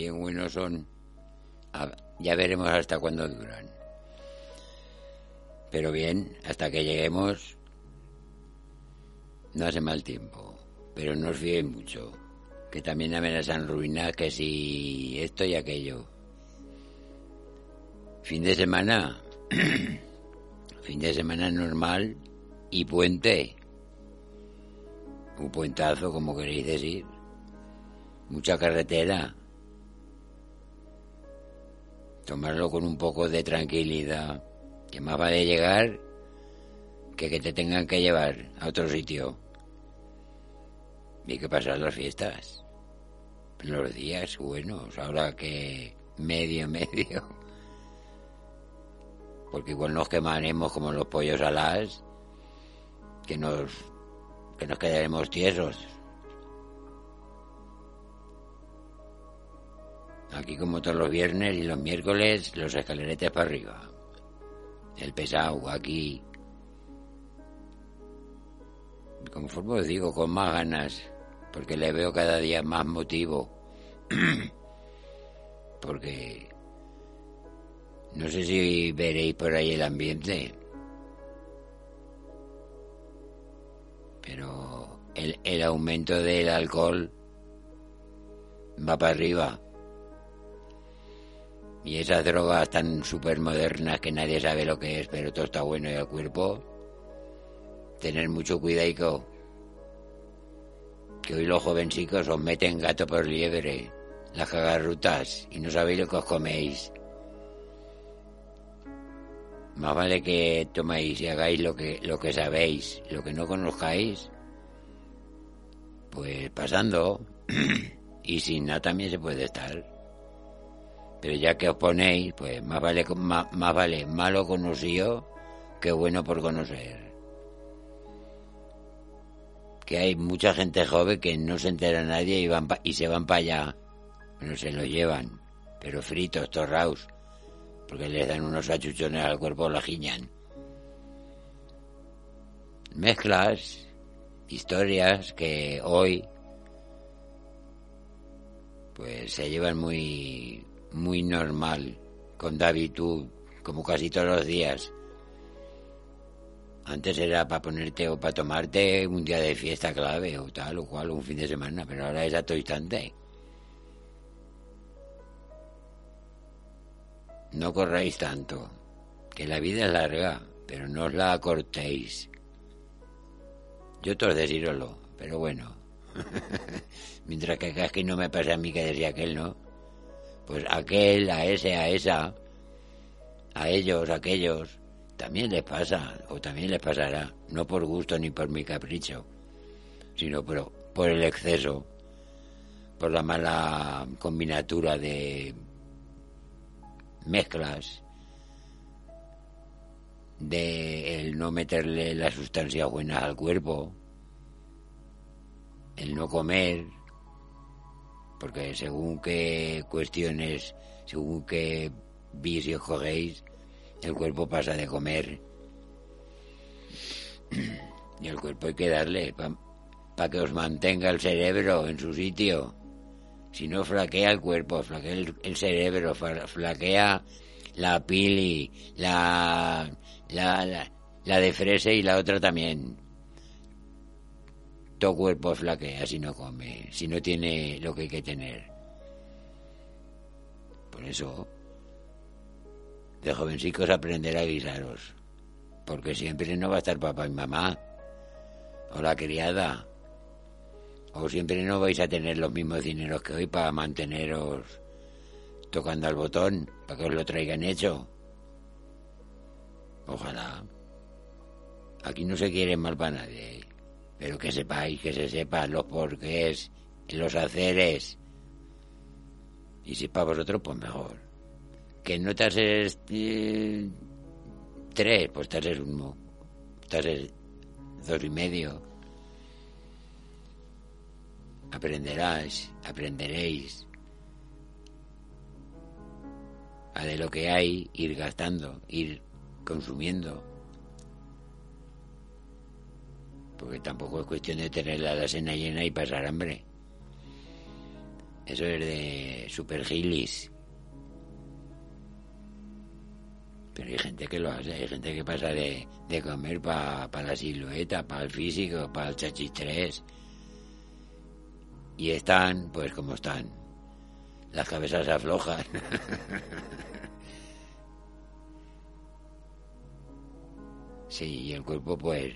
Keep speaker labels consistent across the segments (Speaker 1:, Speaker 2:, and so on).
Speaker 1: bien buenos son, ya veremos hasta cuándo duran. Pero bien, hasta que lleguemos, no hace mal tiempo. Pero no os fíen mucho, que también amenazan ruinas, que si esto y aquello. Fin de semana, fin de semana normal y puente. Un puentazo, como queréis decir. Mucha carretera tomarlo con un poco de tranquilidad, que más vale llegar que que te tengan que llevar a otro sitio. Y que pasar las fiestas, los días buenos, ahora que medio, medio, porque igual nos quemaremos como los pollos alas, que nos, que nos quedaremos tiesos. Aquí como todos los viernes y los miércoles, los escaleretes para arriba. El pesado aquí. Conforme os digo, con más ganas, porque le veo cada día más motivo. porque no sé si veréis por ahí el ambiente. Pero el, el aumento del alcohol va para arriba. Y esas drogas tan súper modernas que nadie sabe lo que es, pero todo está bueno y el cuerpo. Tener mucho cuidado. Que hoy los jovencicos os meten gato por liebre, las cagarrutas, y no sabéis lo que os coméis. Más vale que tomáis y hagáis lo que, lo que sabéis, lo que no conozcáis, pues pasando. y sin nada también se puede estar. Pero ya que os ponéis, pues más vale, más, más malo conocido que bueno por conocer. Que hay mucha gente joven que no se entera nadie y, van pa y se van para allá. Bueno, se lo llevan, pero fritos, torraos, porque les dan unos achuchones al cuerpo, la giñan. Mezclas historias que hoy pues se llevan muy muy normal con David, tú, como casi todos los días. Antes era para ponerte o para tomarte un día de fiesta clave o tal o cual, un fin de semana, pero ahora es a todo instante. No corráis tanto, que la vida es larga, pero no os la acortéis. Yo todos decíroslo, pero bueno. Mientras que casi no me pasa a mí que decía aquel, ¿no? pues aquel, a ese, a esa, a ellos, a aquellos, también les pasa, o también les pasará, no por gusto ni por mi capricho, sino por, por el exceso, por la mala combinatura de mezclas, de el no meterle las sustancias buenas al cuerpo, el no comer, porque según qué cuestiones, según qué vicios cogéis, el cuerpo pasa de comer. Y el cuerpo hay que darle para que os mantenga el cerebro en su sitio. Si no, flaquea el cuerpo, flaquea el, el cerebro, flaquea la pili, la, la, la, la de fresa y la otra también todo cuerpo flaquea si no come, si no tiene lo que hay que tener. Por eso, de jovencicos aprender a guisaros, porque siempre no va a estar papá y mamá, o la criada, o siempre no vais a tener los mismos dineros que hoy para manteneros tocando al botón, para que os lo traigan hecho. Ojalá. Aquí no se quiere mal para nadie. Pero que sepáis, que se sepan los porqués, los haceres. Y si para vosotros, pues mejor. Que no te haces eh, tres, pues te haces uno. Te haces dos y medio. Aprenderás, aprenderéis a de lo que hay ir gastando, ir consumiendo. Porque tampoco es cuestión de tener la cena llena y pasar hambre. Eso es de super gilis. Pero hay gente que lo hace, hay gente que pasa de, de comer para la silueta, para el físico, para el chachistrés. Y están, pues como están. Las cabezas aflojan. sí, y el cuerpo, pues,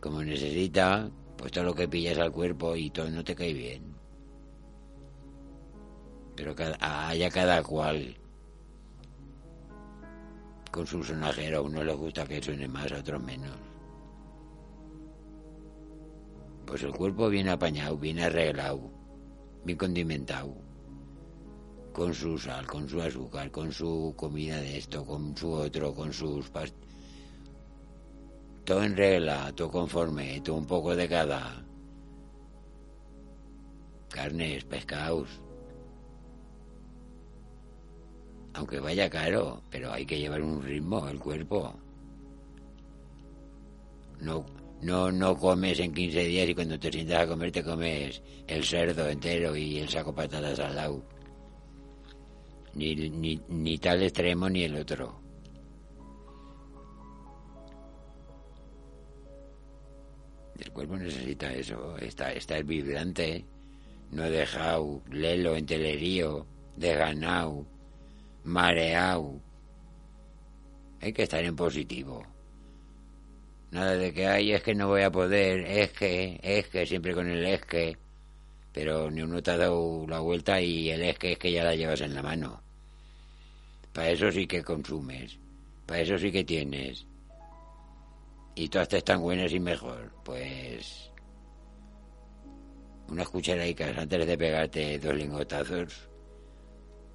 Speaker 1: como necesita, pues todo lo que pillas al cuerpo y todo no te cae bien. Pero haya cada cual con su sonajero. A uno le gusta que suene más, a otros menos. Pues el cuerpo viene apañado, viene arreglado, bien condimentado. Con su sal, con su azúcar, con su comida de esto, con su otro, con sus past todo en regla, todo conforme, todo un poco de cada. Carnes, pescados. Aunque vaya caro, pero hay que llevar un ritmo el cuerpo. No, no, no comes en 15 días y cuando te sientas a comer te comes el cerdo entero y el saco patatas al lado. Ni, ni, ni tal extremo ni el otro. El cuerpo necesita eso, está, está vibrante, no dejado lelo en telerío, desganado, mareado. Hay que estar en positivo. Nada de que hay, es que no voy a poder, es que, es que, siempre con el es que. Pero ni uno te ha dado la vuelta y el es que es que ya la llevas en la mano. Para eso sí que consumes, para eso sí que tienes y todas están buenas y mejor, pues unas cucharadicas antes de pegarte dos lingotazos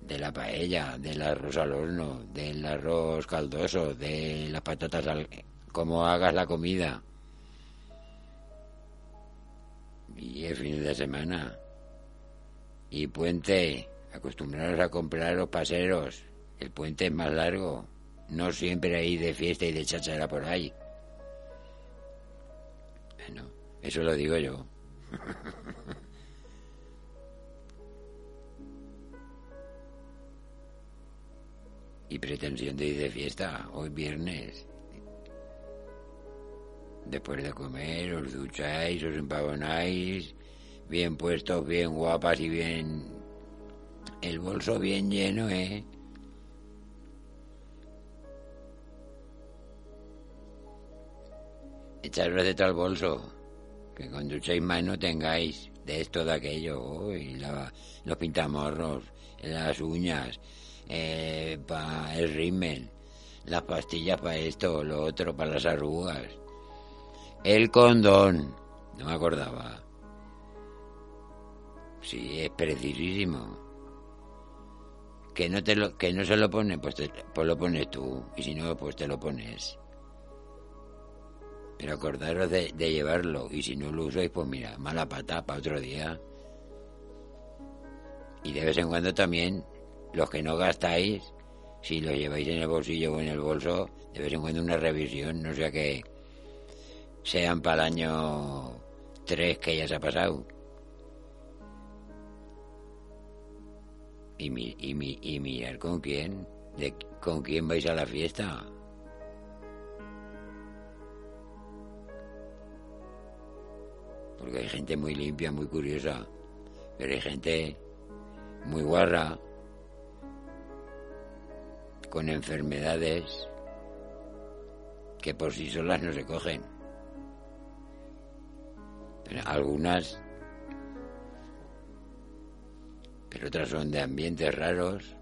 Speaker 1: de la paella, del arroz al horno, del arroz caldoso, de las patatas al... como hagas la comida. Y el fin de semana. Y puente, acostumbraros a comprar los paseros. El puente es más largo. No siempre hay de fiesta y de chachara por ahí. Bueno, eso lo digo yo. y pretensión de ir de fiesta hoy viernes. Después de comer os ducháis, os empavonáis, bien puestos, bien guapas y bien... El bolso bien lleno, ¿eh? Echaros de tal bolso, que cuando echéis mano tengáis de esto, de aquello, y los pintamorros, las uñas, eh, para el rímel, las pastillas para esto, lo otro para las arrugas, el condón, no me acordaba. Sí, es precisísimo. Que no te lo, que no se lo pone, pues, pues lo pones tú, y si no, pues te lo pones. Pero acordaros de, llevarlo y si no lo usáis, pues mira, mala pata para otro día. Y de vez en cuando también, los que no gastáis, si lo lleváis en el bolsillo o en el bolso, de vez en cuando una revisión, no sea que sean para el año 3 que ya se ha pasado. Y, mi, y, mi, y mirar con quién, de, con quién vais a la fiesta. Porque hay gente muy limpia, muy curiosa, pero hay gente muy guarra con enfermedades que por sí solas no se cogen. Pero algunas, pero otras son de ambientes raros,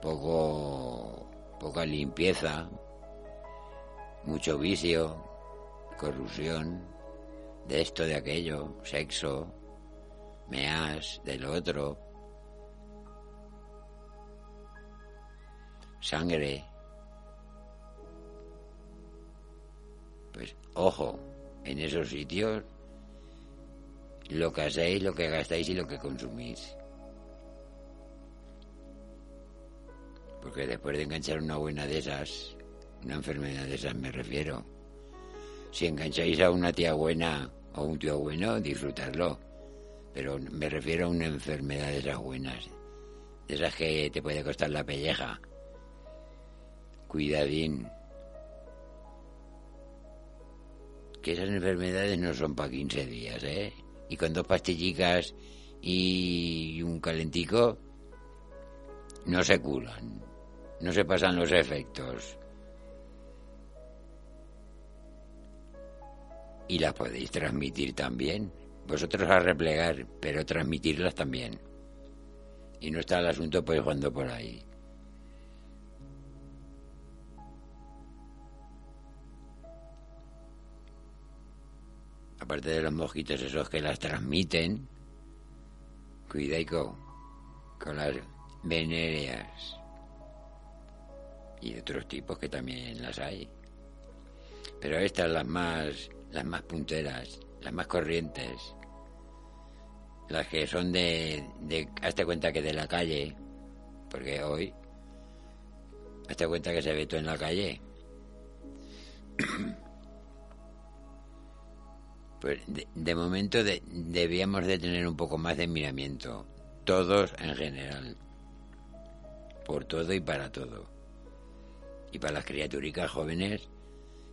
Speaker 1: poco, poca limpieza, mucho vicio, corrupción, de esto, de aquello, sexo, meas, del otro, sangre. Pues ojo, en esos sitios lo que hacéis, lo que gastáis y lo que consumís. Porque después de enganchar una buena de esas, una enfermedad de esas me refiero, si engancháis a una tía buena o un tío bueno, disfrutarlo. Pero me refiero a una enfermedad de esas buenas, de esas que te puede costar la pelleja. Cuidadín. Que esas enfermedades no son para 15 días, ¿eh? Y con dos pastillicas y un calentico no se curan, no se pasan los efectos. Y las podéis transmitir también. Vosotros a replegar, pero transmitirlas también. Y no está el asunto pues jugando por ahí. Aparte de los mosquitos esos que las transmiten, cuidado con las venéreas y otros tipos que también las hay. Pero estas las más las más punteras, las más corrientes, las que son de, de hazte cuenta que de la calle, porque hoy, hazte cuenta que se ve todo en la calle. Pues de, momento debíamos de tener un poco más de miramiento, todos en general, por todo y para todo. Y para las criaturicas jóvenes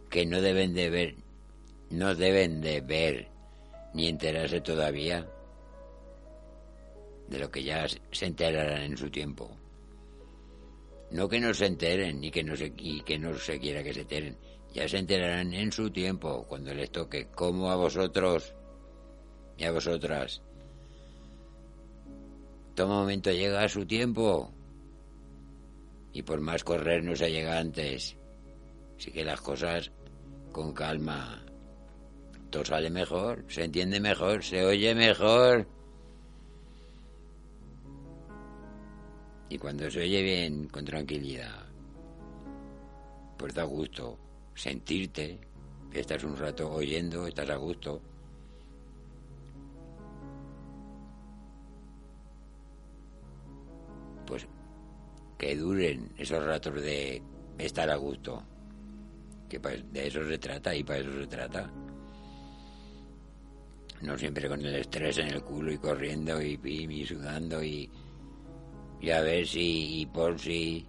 Speaker 1: que no deben de ver no deben de ver ni enterarse todavía de lo que ya se enterarán en su tiempo. No que no se enteren ni que no se, y que no se quiera que se enteren. Ya se enterarán en su tiempo, cuando les toque, como a vosotros y a vosotras. Todo momento llega a su tiempo. Y por más correr no se llega antes. Así que las cosas con calma todo sale mejor, se entiende mejor, se oye mejor. Y cuando se oye bien, con tranquilidad, pues da gusto sentirte, estás un rato oyendo, estás a gusto. Pues que duren esos ratos de estar a gusto, que de eso se trata y para eso se trata no siempre con el estrés en el culo y corriendo y pim y sudando y, y a ver si y por si.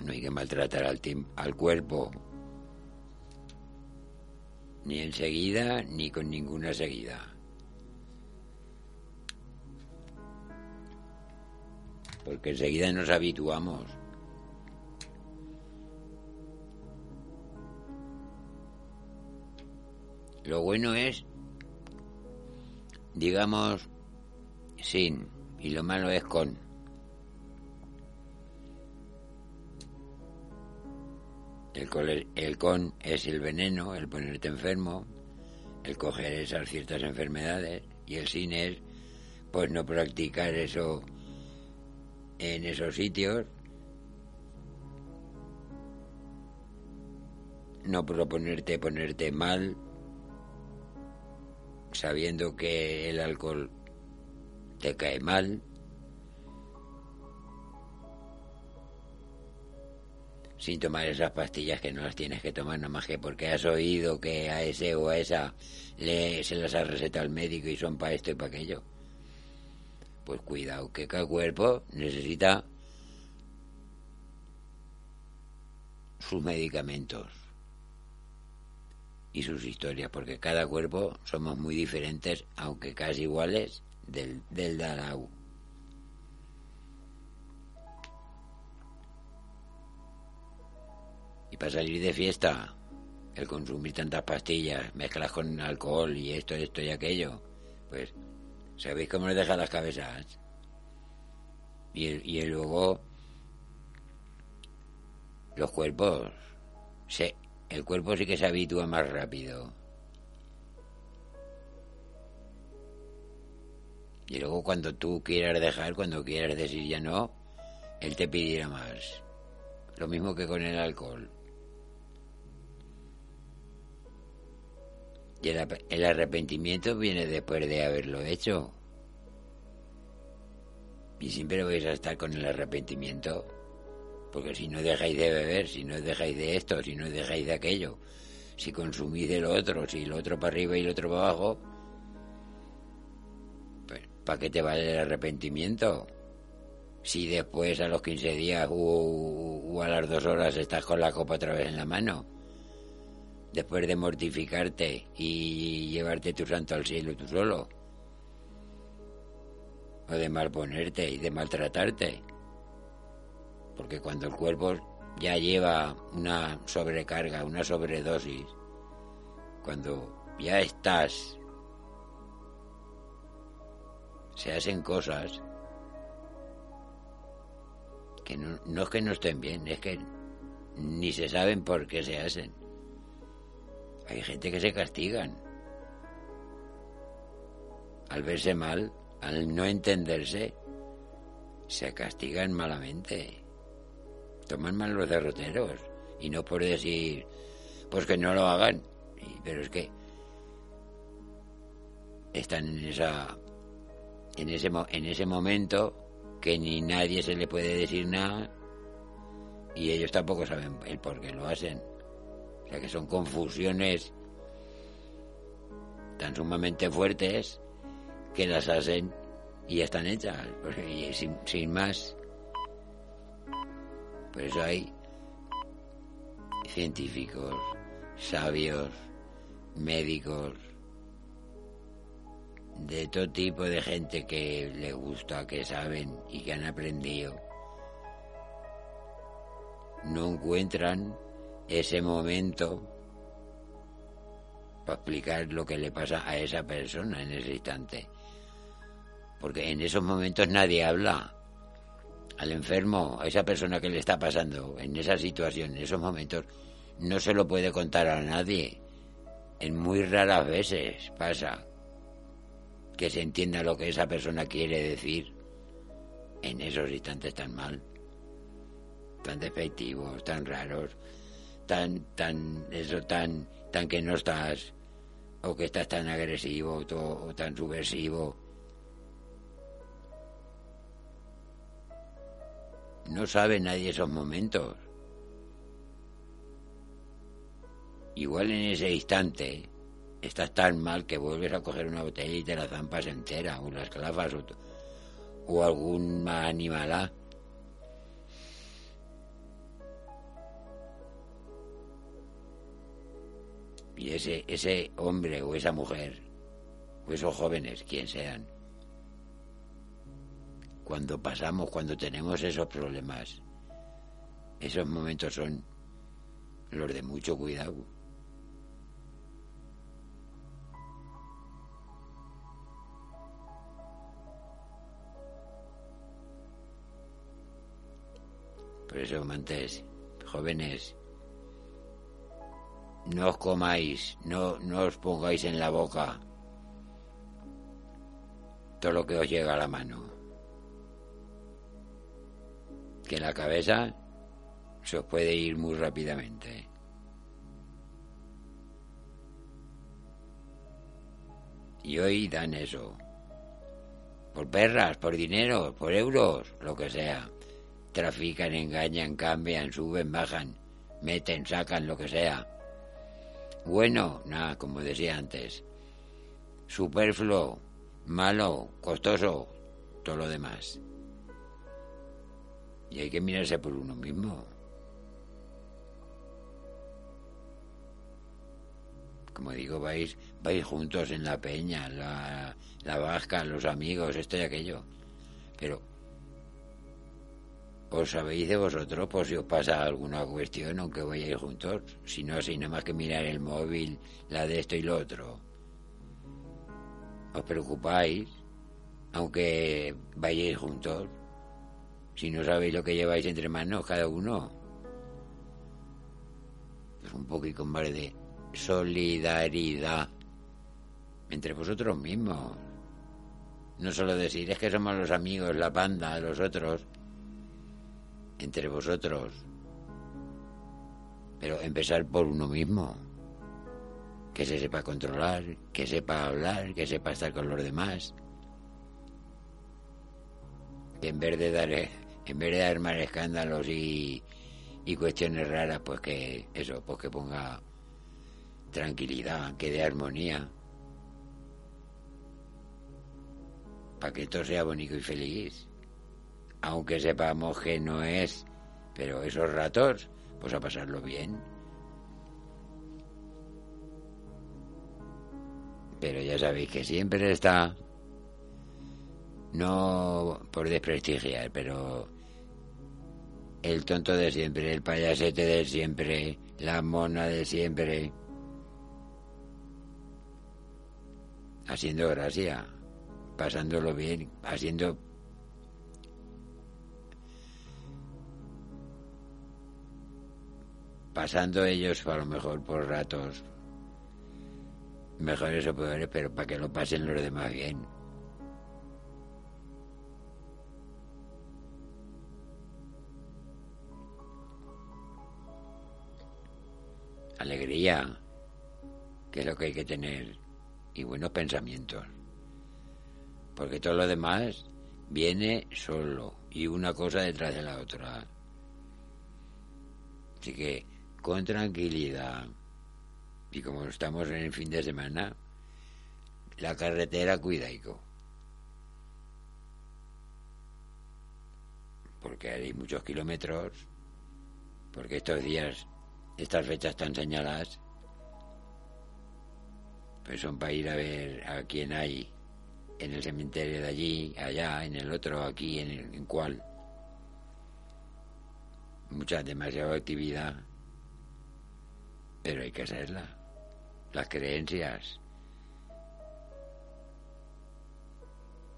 Speaker 1: No hay que maltratar al, al cuerpo, ni enseguida ni con ninguna seguida. Porque enseguida nos habituamos. Lo bueno es, digamos, sin, y lo malo es con. El, el con es el veneno, el ponerte enfermo, el coger esas ciertas enfermedades, y el sin es, pues no practicar eso en esos sitios, no proponerte ponerte mal sabiendo que el alcohol te cae mal, sin tomar esas pastillas que no las tienes que tomar nada más que porque has oído que a ese o a esa le, se las ha recetado el médico y son para esto y para aquello. Pues cuidado, que cada cuerpo necesita sus medicamentos. Y sus historias, porque cada cuerpo somos muy diferentes, aunque casi iguales, del, del. Y para salir de fiesta, el consumir tantas pastillas, mezclas con alcohol y esto, esto y aquello, pues, ¿sabéis cómo les deja las cabezas? Y, y luego, los cuerpos, se, el cuerpo sí que se habitúa más rápido. Y luego cuando tú quieras dejar, cuando quieras decir ya no, él te pedirá más. Lo mismo que con el alcohol. Y el, arrepentimiento viene después de haberlo hecho. Y siempre vais a estar con el arrepentimiento. Porque si no dejáis de beber, si no dejáis de esto, si no dejáis de aquello, si consumís de lo otro, si lo otro para arriba y lo otro para abajo, pues ¿para qué te vale el arrepentimiento? Si después a los 15 días o a las dos horas estás con la copa otra vez en la mano. Después de mortificarte y llevarte tu santo al cielo tú solo, o de malponerte y de maltratarte, porque cuando el cuerpo ya lleva una sobrecarga, una sobredosis, cuando ya estás, se hacen cosas que no, no es que no estén bien, es que ni se saben por qué se hacen. Hay gente que se castigan. Al verse mal, al no entenderse, se castigan malamente. Toman mal los derroteros. Y no por decir, pues que no lo hagan. Pero es que están en esa en ese en ese momento que ni nadie se le puede decir nada y ellos tampoco saben el por qué lo hacen que son confusiones tan sumamente fuertes que las hacen y ya están hechas, sin más. Por eso hay científicos, sabios, médicos, de todo tipo de gente que le gusta, que saben y que han aprendido. No encuentran ese momento para explicar lo que le pasa a esa persona en ese instante. Porque en esos momentos nadie habla. Al enfermo, a esa persona que le está pasando en esa situación, en esos momentos, no se lo puede contar a nadie. En muy raras veces pasa que se entienda lo que esa persona quiere decir en esos instantes tan mal, tan despectivos, tan raros tan, tan, eso, tan, tan que no estás, o que estás tan agresivo o, tan subversivo. No sabe nadie esos momentos. Igual en ese instante estás tan mal que vuelves a coger una botella y te la zampas entera, o las clavas, o, o algún animalá Y ese, ese hombre o esa mujer, o esos jóvenes, quien sean, cuando pasamos, cuando tenemos esos problemas, esos momentos son los de mucho cuidado. Por eso, amantes, jóvenes, no os comáis, no, no os pongáis en la boca todo lo que os llega a la mano. Que la cabeza se os puede ir muy rápidamente. Y hoy dan eso. Por perras, por dinero, por euros, lo que sea. Trafican, engañan, cambian, suben, bajan, meten, sacan, lo que sea. Bueno, nada, como decía antes. Superfluo, malo, costoso, todo lo demás. Y hay que mirarse por uno mismo. como digo, vais, vais juntos en la peña, la, la vasca, los amigos, esto y aquello. Pero os sabéis de vosotros por si os pasa alguna cuestión, aunque vayáis juntos. Si no, así nada más que mirar el móvil, la de esto y lo otro. Os preocupáis, aunque vayáis juntos. Si no sabéis lo que lleváis entre manos cada uno. Es un poquito más de solidaridad entre vosotros mismos. No solo decir, es que somos los amigos, la banda, los otros entre vosotros. Pero empezar por uno mismo. Que se sepa controlar, que sepa hablar, que sepa estar con los demás. en vez de dar, en vez de dar más escándalos y, y cuestiones raras, pues que eso, pues que ponga tranquilidad, que dé armonía. Para que todo sea bonito y feliz aunque sepamos que no es, pero esos ratos, pues a pasarlo bien. Pero ya sabéis que siempre está, no por desprestigiar, pero el tonto de siempre, el payasete de siempre, la mona de siempre, haciendo gracia, pasándolo bien, haciendo pasando ellos a lo mejor por ratos mejores o peores, pero para que lo pasen los demás bien. Alegría, que es lo que hay que tener, y buenos pensamientos. Porque todo lo demás viene solo y una cosa detrás de la otra. Así que con tranquilidad. Y como estamos en el fin de semana, la carretera cuidaico. Porque hay muchos kilómetros, porque estos días, estas fechas están señaladas, pues son para ir a ver a quién hay en el cementerio de allí, allá, en el otro, aquí, en, el, en cuál. Mucha, demasiada actividad pero hay que hacerla. Las creencias,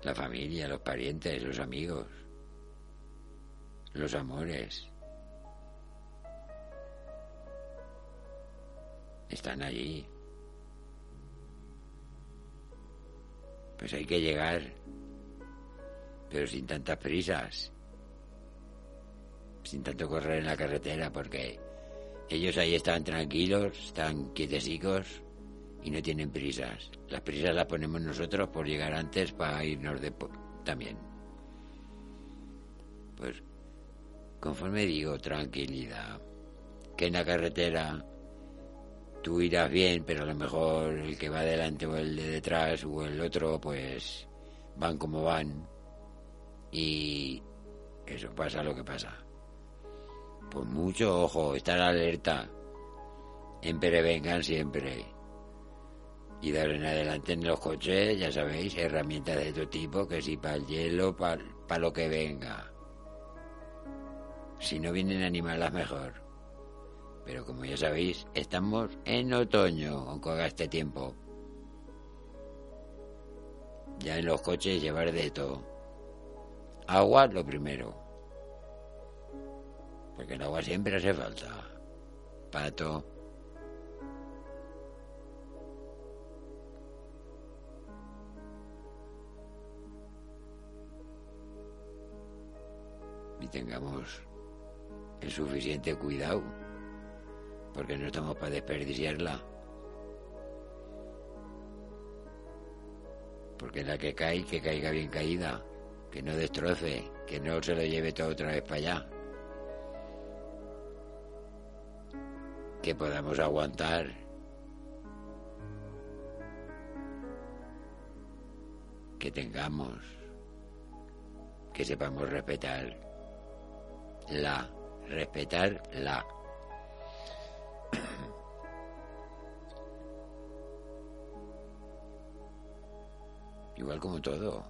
Speaker 1: la familia, los parientes, los amigos, los amores. Están allí. Pues hay que llegar, pero sin tantas prisas, sin tanto correr en la carretera, porque ellos ahí están tranquilos, están quietecicos y no tienen prisas. Las prisas las ponemos nosotros por llegar antes para irnos de también. Pues conforme digo, tranquilidad. Que en la carretera tú irás bien, pero a lo mejor el que va adelante o el de detrás o el otro, pues van como van. Y eso pasa lo que pasa. Pues mucho ojo, estar alerta. En vengan siempre. Y ahora en adelante en los coches, ya sabéis, herramientas de todo tipo, que si para el hielo, para lo que venga. Si no vienen animalas mejor. Pero como ya sabéis, estamos en otoño, aunque haga este tiempo. Ya en los coches llevar de todo. Agua lo primero porque el agua siempre hace falta. Pato. Y tengamos el suficiente cuidado, porque no estamos para desperdiciarla. Porque la que cae, que caiga bien caída, que no destroce, que no se lo lleve todo otra vez para allá. que podamos aguantar. Que tengamos, que sepamos respetar la, respetar la. Igual como todo.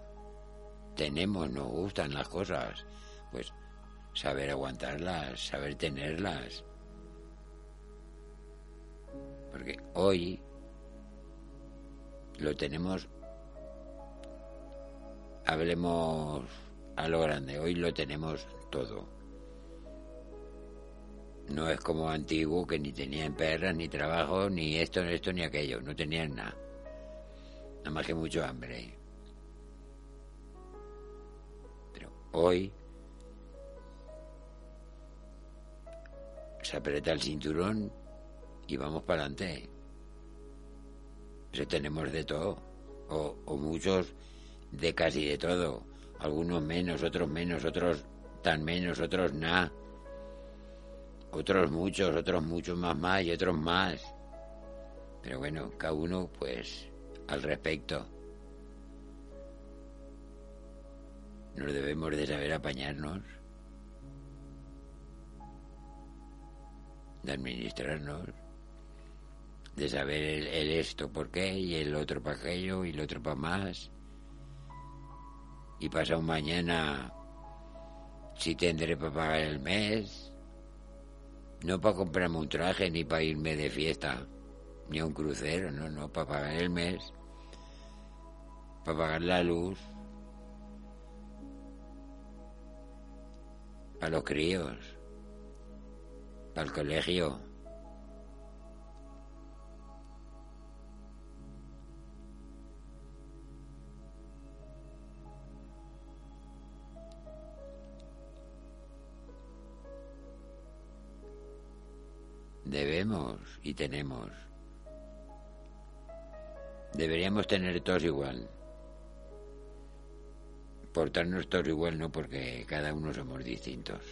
Speaker 1: Tenemos, nos gustan las cosas. Pues saber aguantarlas, saber tenerlas. Porque hoy lo tenemos, hablemos a lo grande, hoy lo tenemos todo. No es como antiguo que ni tenían perras, ni trabajo, ni esto, ni esto, ni aquello. No tenían nada. Nada más que mucho hambre. Pero hoy se aprieta el cinturón y vamos para adelante. tenemos de todo. O, o muchos de casi de todo. Algunos menos, otros menos, otros tan menos, otros nada otros muchos, otros muchos más más y otros más. Pero bueno, cada uno pues al respecto. Nos debemos de saber apañarnos, de administrarnos, de saber el, esto por qué y el otro para aquello y el otro para más. Y pasa un mañana si tendré para pagar el mes no para comprarme un traje ni para irme de fiesta, ni a un crucero, no, no, para pagar el mes, para pagar la luz, para los críos, para el colegio. Debemos y tenemos. Deberíamos tener todos igual. Portarnos todos igual no porque cada uno somos distintos.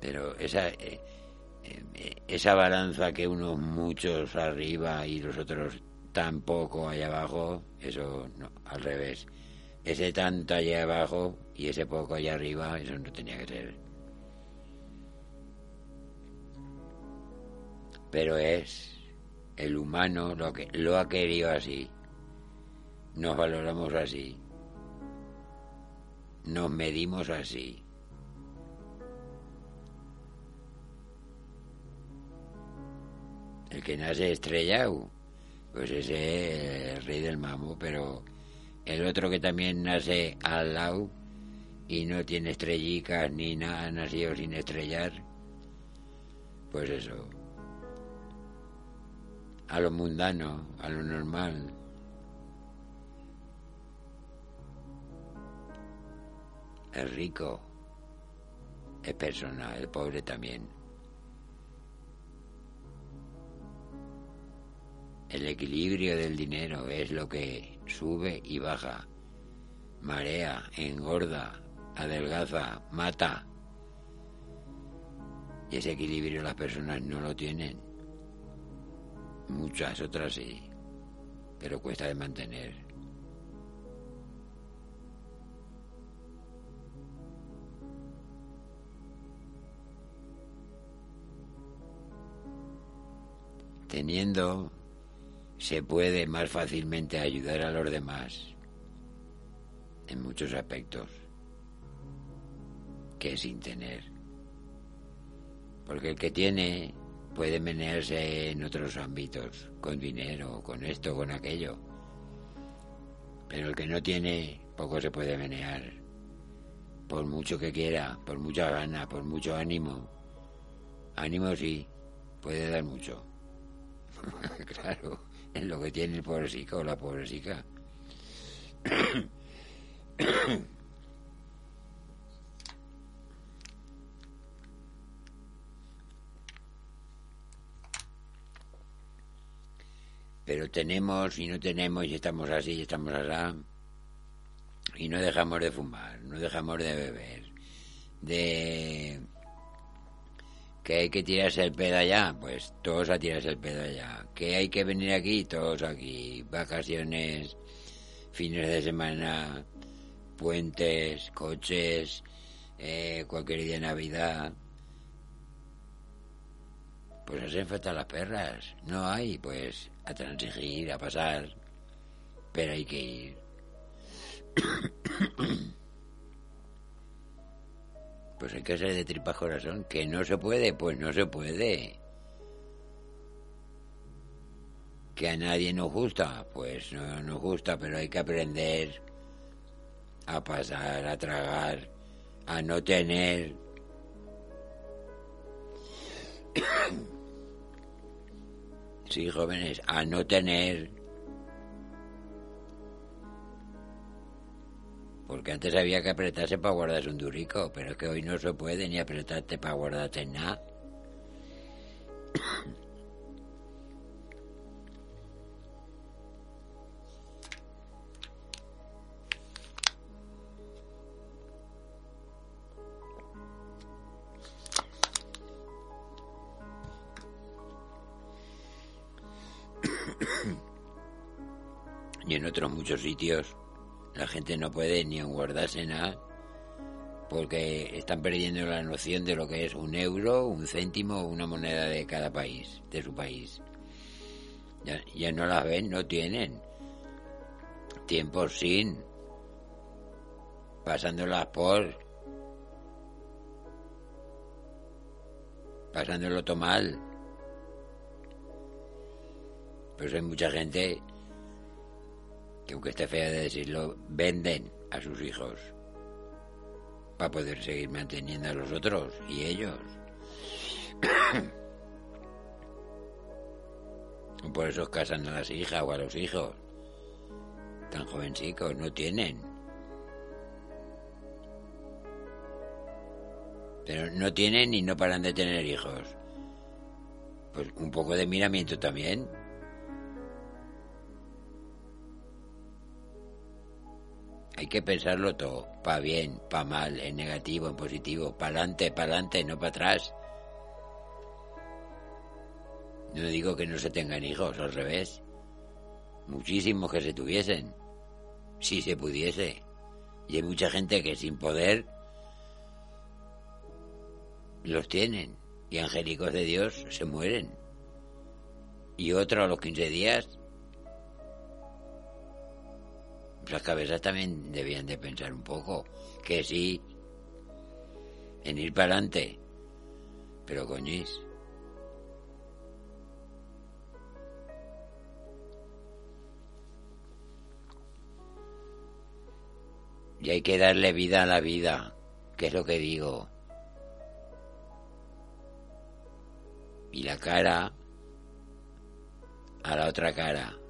Speaker 1: Pero esa, eh, eh, esa balanza que unos muchos arriba y los otros tan poco allá abajo, eso no, al revés ese tanto allá abajo y ese poco allá arriba, eso no tenía que ser. Pero es el humano lo que lo ha querido así. Nos valoramos así. Nos medimos así. El que nace estrellado, pues ese es el rey del mamo, pero el otro que también nace al lado y no tiene estrellicas ni nada, nacido sin estrellar, pues eso, a lo mundano, a lo normal. El rico es persona, el pobre también. El equilibrio del dinero es lo que sube y baja, marea, engorda, adelgaza, mata. Y ese equilibrio las personas no lo tienen. Muchas otras sí, pero cuesta de mantener. Teniendo se puede más fácilmente ayudar a los demás en muchos aspectos que sin tener. Porque el que tiene puede menearse en otros ámbitos, con dinero, con esto, con aquello. Pero el que no tiene, poco se puede menear. Por mucho que quiera, por mucha gana, por mucho ánimo. Ánimo sí, puede dar mucho. claro en lo que tiene el pobrecica o la pobrecica. Pero tenemos y no tenemos y estamos así y estamos allá y no dejamos de fumar, no dejamos de beber, de que hay que tirarse el pedo allá, pues todos a tirarse el pedo allá. Que hay que venir aquí, todos aquí. Vacaciones, fines de semana, puentes, coches, eh, cualquier día de Navidad. Pues hacen falta las perras. No hay, pues a transigir, a pasar. Pero hay que ir. Pues hay que ser de tripas corazón. Que no se puede, pues no se puede. Que a nadie nos gusta, pues no nos gusta, pero hay que aprender a pasar, a tragar, a no tener. Sí, jóvenes, a no tener. Porque antes había que apretarse para guardarse un durico, pero es que hoy no se puede ni apretarte para guardarte nada. Y en otros muchos sitios la gente no puede ni guardarse nada porque están perdiendo la noción de lo que es un euro, un céntimo o una moneda de cada país, de su país. Ya, ya no las ven, no tienen. Tiempo sin. Pasándolas por. Pasándolo todo mal. Pues hay mucha gente que aunque esté fea de decirlo, venden a sus hijos para poder seguir manteniendo a los otros y ellos. Por eso casan a las hijas o a los hijos. Tan jovencicos, no tienen. Pero no tienen y no paran de tener hijos. Pues un poco de miramiento también. Hay que pensarlo todo, para bien, para mal, en negativo, en positivo, para adelante, para adelante, no para atrás. No digo que no se tengan hijos, al revés. Muchísimos que se tuviesen, si se pudiese. Y hay mucha gente que sin poder los tienen. Y angélicos de Dios se mueren. Y otro a los 15 días las cabezas también debían de pensar un poco que sí, en ir para adelante, pero coñis. Y hay que darle vida a la vida, que es lo que digo. Y la cara a la otra cara.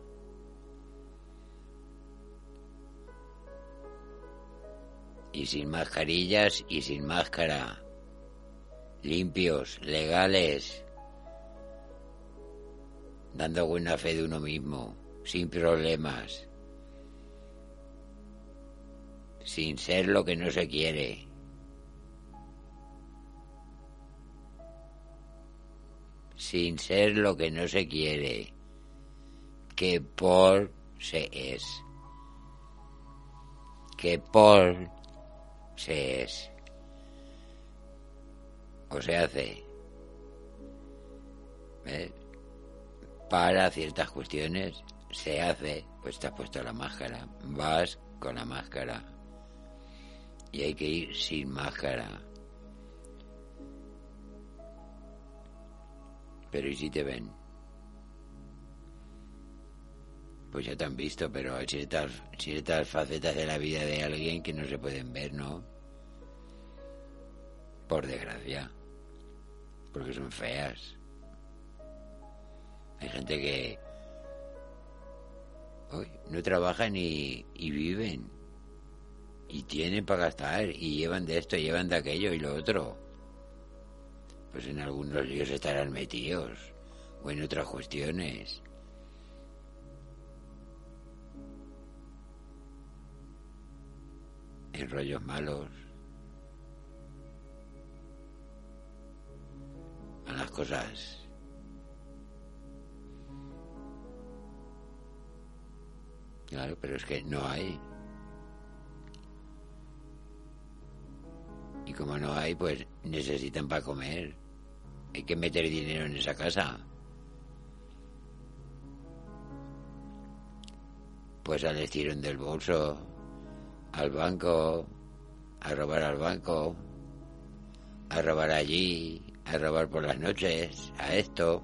Speaker 1: Y sin mascarillas y sin máscara, limpios, legales, dando buena fe de uno mismo, sin problemas, sin ser lo que no se quiere. sin ser lo que no se quiere, que por se es, que por se es. O se hace para ciertas cuestiones se hace pues te has puesto la máscara vas con la máscara. Y hay que ir sin máscara. Pero ¿y si te ven? Pues ya te han visto, pero hay ciertas, ciertas facetas de la vida de alguien que no se pueden ver, ¿no? Por desgracia. Porque son feas. Hay gente que hoy no trabajan y, y viven. Y tienen para gastar. Y llevan de esto, llevan de aquello y lo otro. Pues en algunos líos estarán metidos. O en otras cuestiones. En rollos malos, a las cosas. Claro, pero es que no hay. Y como no hay, pues necesitan para comer. hay que meter dinero en esa casa. Pues al estirón del bolso, al banco, a robar al banco, a robar allí, a robar por las noches, a esto.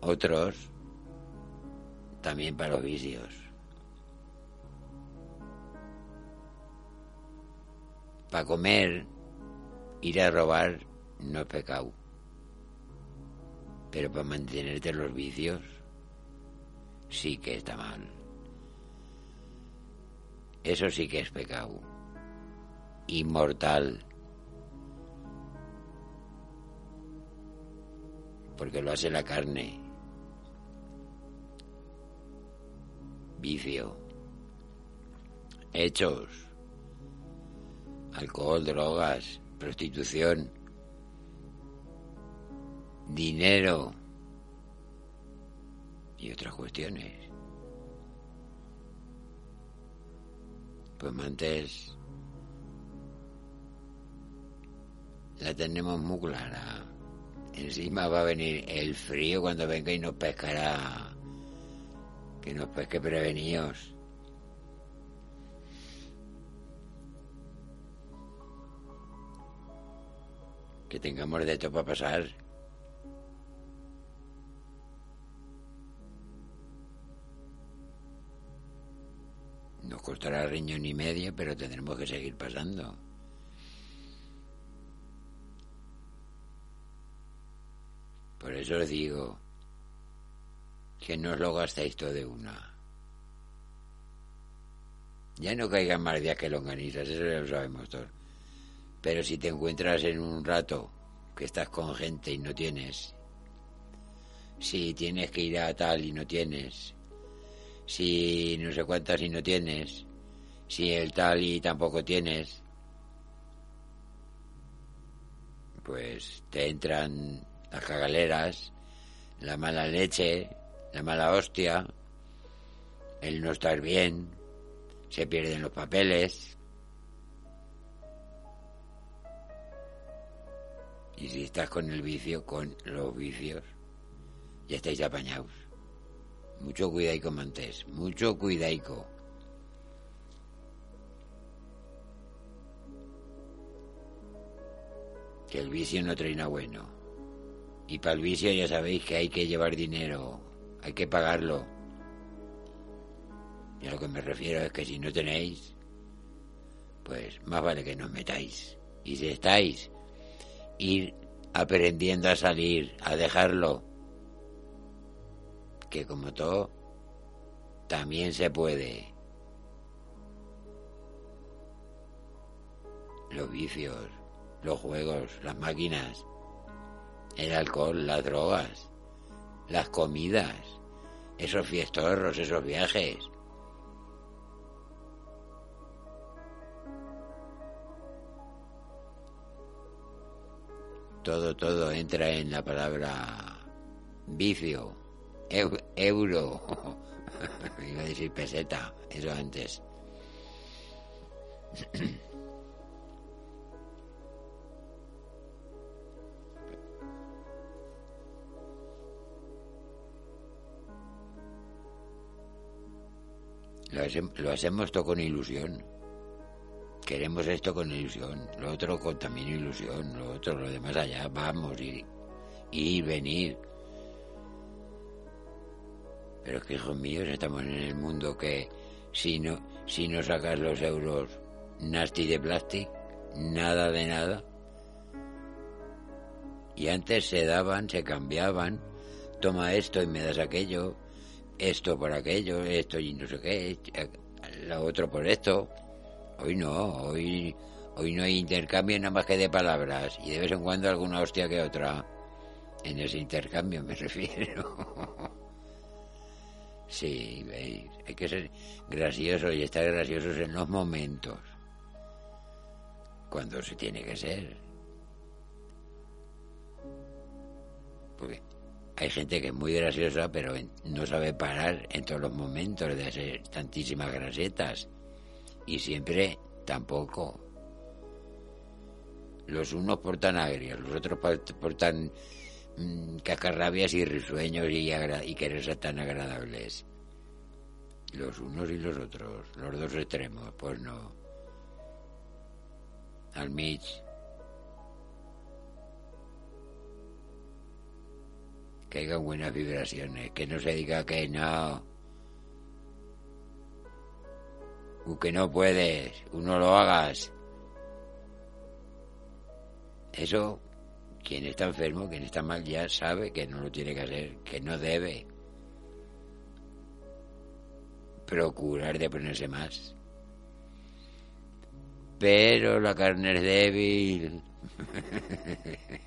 Speaker 1: Otros también para los vicios. Para comer, ir a robar no es pecado. Pero para mantenerte los vicios, sí que está mal. Eso sí que es pecado. Inmortal. Porque lo hace la carne. Vicio. Hechos. Alcohol, drogas, prostitución. Dinero. Y otras cuestiones. Pues antes la tenemos muy clara. Encima va a venir el frío cuando venga y nos pescará. Que nos pesque prevenidos. Que tengamos de todo para pasar. Costará riñón y medio, pero tendremos que seguir pasando. Por eso os digo que no os lo gastéis todo de una. Ya no caigan más días que longanizas, eso ya lo sabemos todos. Pero si te encuentras en un rato que estás con gente y no tienes, si tienes que ir a tal y no tienes, si no sé cuántas y no tienes, si el tal y tampoco tienes, pues te entran las cagaleras, la mala leche, la mala hostia, el no estar bien, se pierden los papeles. Y si estás con el vicio, con los vicios, ya estáis apañados. Mucho cuidaico, Mantés, mucho cuidaico. Que el vicio no trae nada bueno. Y para el vicio ya sabéis que hay que llevar dinero, hay que pagarlo. Y a lo que me refiero es que si no tenéis, pues más vale que nos metáis. Y si estáis, ir aprendiendo a salir, a dejarlo. Que como todo, también se puede. Los vicios, los juegos, las máquinas, el alcohol, las drogas, las comidas, esos fiestorros, esos viajes. Todo, todo entra en la palabra vicio, euro, iba a decir peseta, eso antes. Lo, hacemos todo con ilusión. Queremos esto con ilusión, lo otro con también ilusión, lo otro, lo demás allá, vamos, y, y venir. Pero es que, hijos míos, estamos en el mundo que si no, si no sacas los euros nasty de plástico, nada de nada. Y antes se daban, se cambiaban, toma esto y me das aquello, esto por aquello, esto y no sé qué, lo otro por esto. Hoy no, hoy, hoy no hay intercambio nada más que de palabras y de vez en cuando alguna hostia que otra. En ese intercambio me refiero. sí, veis, hay que ser graciosos y estar graciosos en los momentos. Cuando se tiene que ser. Porque hay gente que es muy graciosa, pero no sabe parar en todos los momentos de hacer tantísimas grasetas. Y siempre tampoco. Los unos portan agrios, los otros portan mmm, y risueños y, y querer tan agradables. Los unos y los otros, los dos extremos, pues no. Al Mitch. Que haya buenas vibraciones, que no se diga que no. O que no puedes, uno lo hagas. Eso, quien está enfermo, quien está mal, ya sabe que no lo tiene que hacer, que no debe procurar de ponerse más. Pero la carne es débil.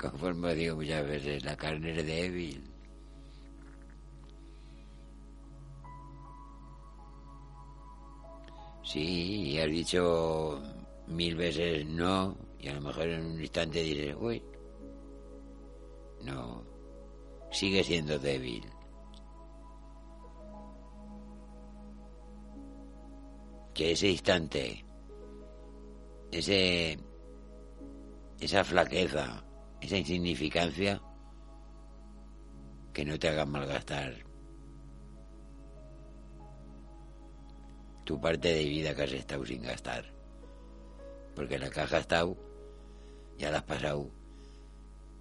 Speaker 1: Conforme digo muchas veces, la carne es débil. Sí, y has dicho mil veces no, y a lo mejor en un instante dices, uy, no, sigue siendo débil. que ese instante, ese, esa flaqueza, esa insignificancia, que no te hagan malgastar tu parte de vida que has estado sin gastar. Porque la que has gastado, ya la has pasado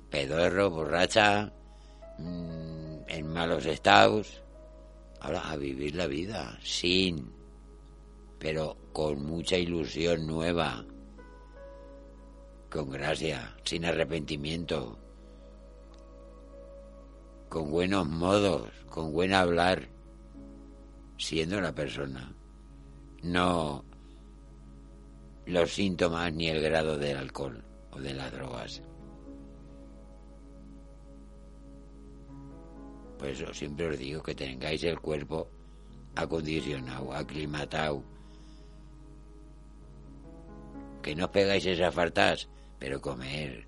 Speaker 1: pedorro, borracha, mm, en malos estados. Ahora a vivir la vida sin pero con mucha ilusión nueva, con gracia, sin arrepentimiento, con buenos modos, con buen hablar, siendo la persona, no los síntomas ni el grado del alcohol o de las drogas. Por eso siempre os digo que tengáis el cuerpo acondicionado, aclimatado, que no pegáis esas faltas, pero comer.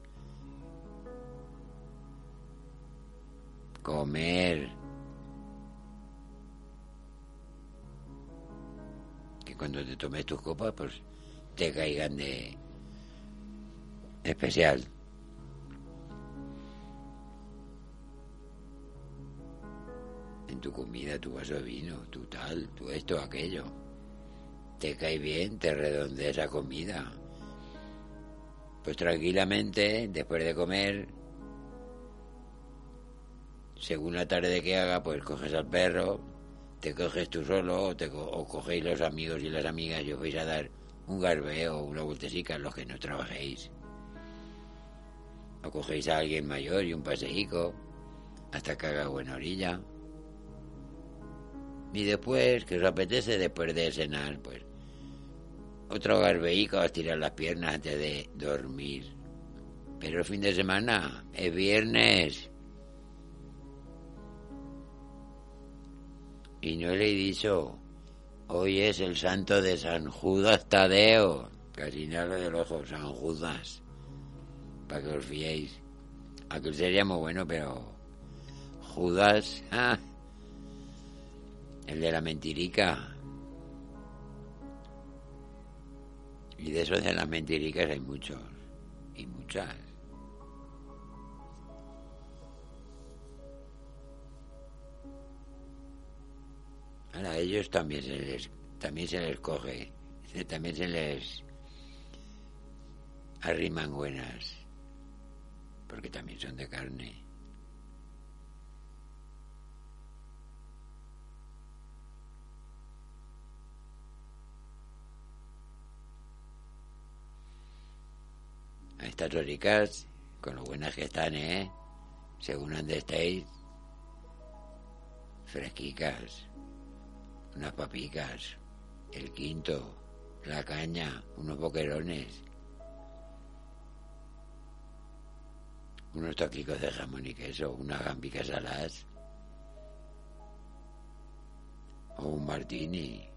Speaker 1: Comer. Que cuando te tomes tus copas, pues te caigan de especial. En tu comida, tu vaso de vino, tu tal, tu esto, aquello. Te cae bien, te redondea esa comida pues tranquilamente, después de comer, según la tarde que haga, pues coges al perro, te coges tú solo o, te cogéis los amigos y las amigas y os vais a dar un garbeo o una vueltecita los que no trabajéis. O cogéis a alguien mayor y un paseico hasta que haga buena orilla. Y después, que os apetece después de cenar, pues otro garbeico a estirar las piernas antes de dormir. Pero fin de semana es viernes. Y no le he dicho, hoy es el santo de San Judas Tadeo. Casi nada del ojo, San Judas. Para que os fiéis. Aquel sería muy bueno, pero Judas, ah, el de la mentirica. Y de eso de las mentiricas hay muchos y muchas. a ellos también se les también se les coge, también se les arriman buenas, porque también son de carne. A estas ricas, con lo buenas que están, ¿eh? Según donde estéis, fresquicas, unas papicas, el quinto, la caña, unos boquerones, unos toquicos de jamón y queso, unas gambicas saladas, o un martini.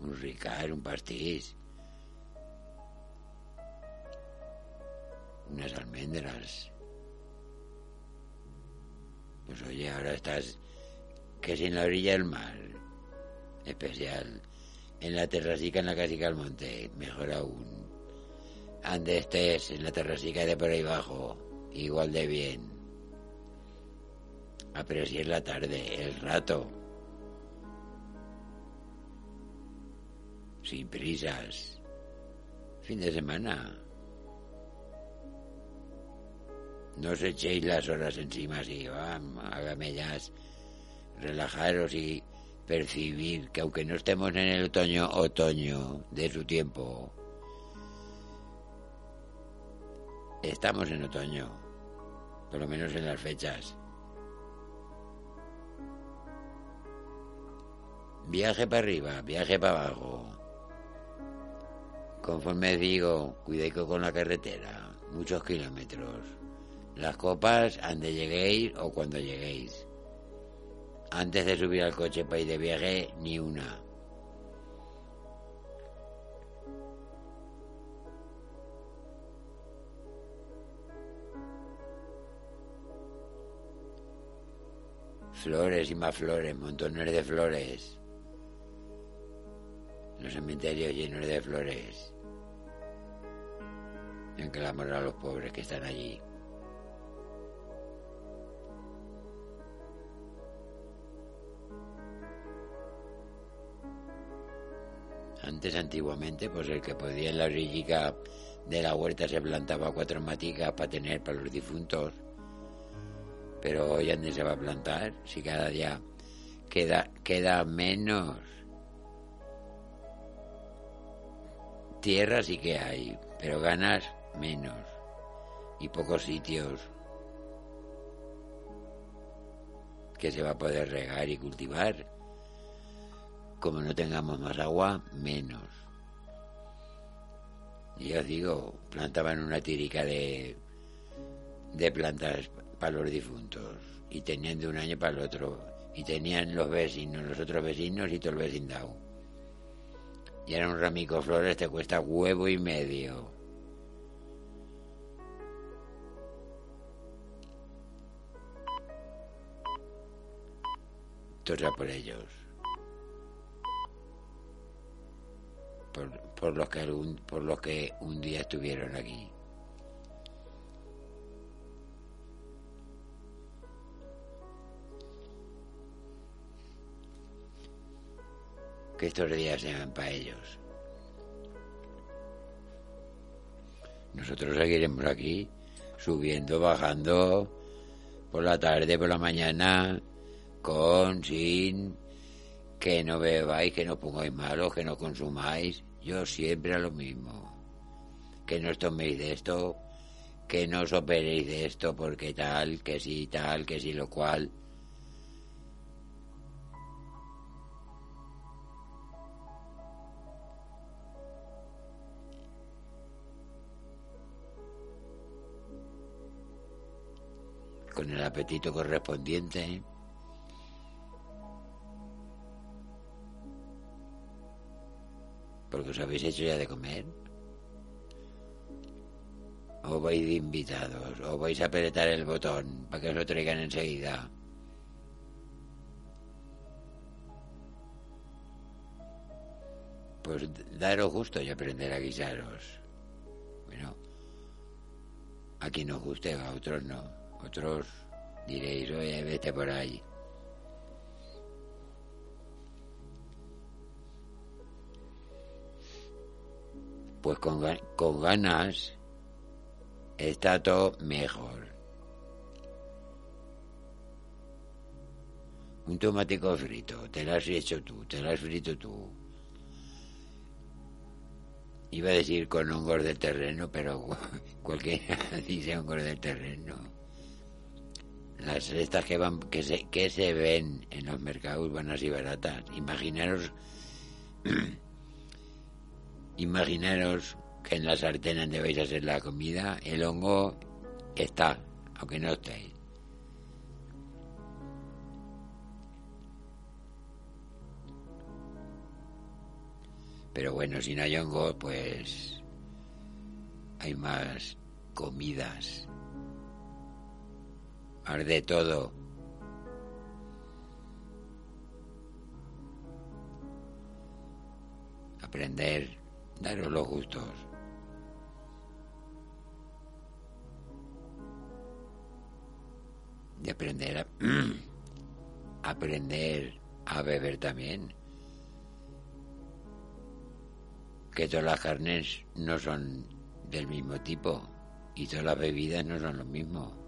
Speaker 1: Un ricard, un pastís, unas almendras. Pues oye, ahora estás que sin la orilla del mar, especial, en la terrasica, en la casica al monte, mejor aún. Ande estés en la terrasica de por ahí abajo, igual de bien. Es la tarde, el rato. Sin prisas. Fin de semana. No os echéis las horas encima así, vamos, hágame ya relajaros y percibir que aunque no estemos en el otoño, otoño de su tiempo, estamos en otoño, por lo menos en las fechas. Viaje para arriba, viaje para abajo. Conforme digo, cuidéis con la carretera, muchos kilómetros. Las copas, ande lleguéis o cuando lleguéis. Antes de subir al coche para ir de viaje, ni una. Flores y más flores, montones de flores. Los cementerios llenos de flores. En la a los pobres que están allí. Antes, antiguamente, pues el que podía en la orillica de la huerta se plantaba cuatro maticas para tener para los difuntos. Pero hoy dónde se va a plantar si cada día queda, queda menos. Tierra sí que hay, pero ganas menos. Y pocos sitios que se va a poder regar y cultivar como no tengamos más agua, menos. Y os digo, plantaban una tirica de, de plantas para los difuntos y tenían de un año para el otro y tenían los vecinos, los otros vecinos y todo el vecindado. Y era un ramico flores, te cuesta huevo y medio. Todo por ellos. por, los que por los que un día estuvieron aquí. Que estos días sean para ellos. Nosotros seguiremos aquí, subiendo, bajando, por la tarde, por la mañana, con, sin, que no bebáis, que no pongáis malos, que no consumáis. Yo siempre a lo mismo. Que no os toméis de esto, que no os operéis de esto porque tal, que sí, tal, que sí, lo cual. Con el apetito correspondiente. Porque os habéis hecho ya de comer. O vais de invitados, o vais a apretar el botón para que os lo traigan enseguida. Pues daros gusto y aprender a guisaros. Bueno, a quien os guste, a otros no. Otros diréis, oye, vete por ahí. Pues con, con ganas está todo mejor. Un tomático frito, te lo has hecho tú, te lo has frito tú. Iba a decir con hongos del terreno, pero cualquiera dice hongos del terreno. Las estas que van, que se, que se ven en los mercados buenas y baratas. Imaginaros Imaginaros que en la sartén donde vais a hacer la comida, el hongo está, aunque no estéis. Pero bueno, si no hay hongo, pues hay más comidas. Arde todo. aprender, daros los gustos. De aprender a aprender a beber también. Que todas las carnes no son del mismo tipo y todas las bebidas no son lo mismo.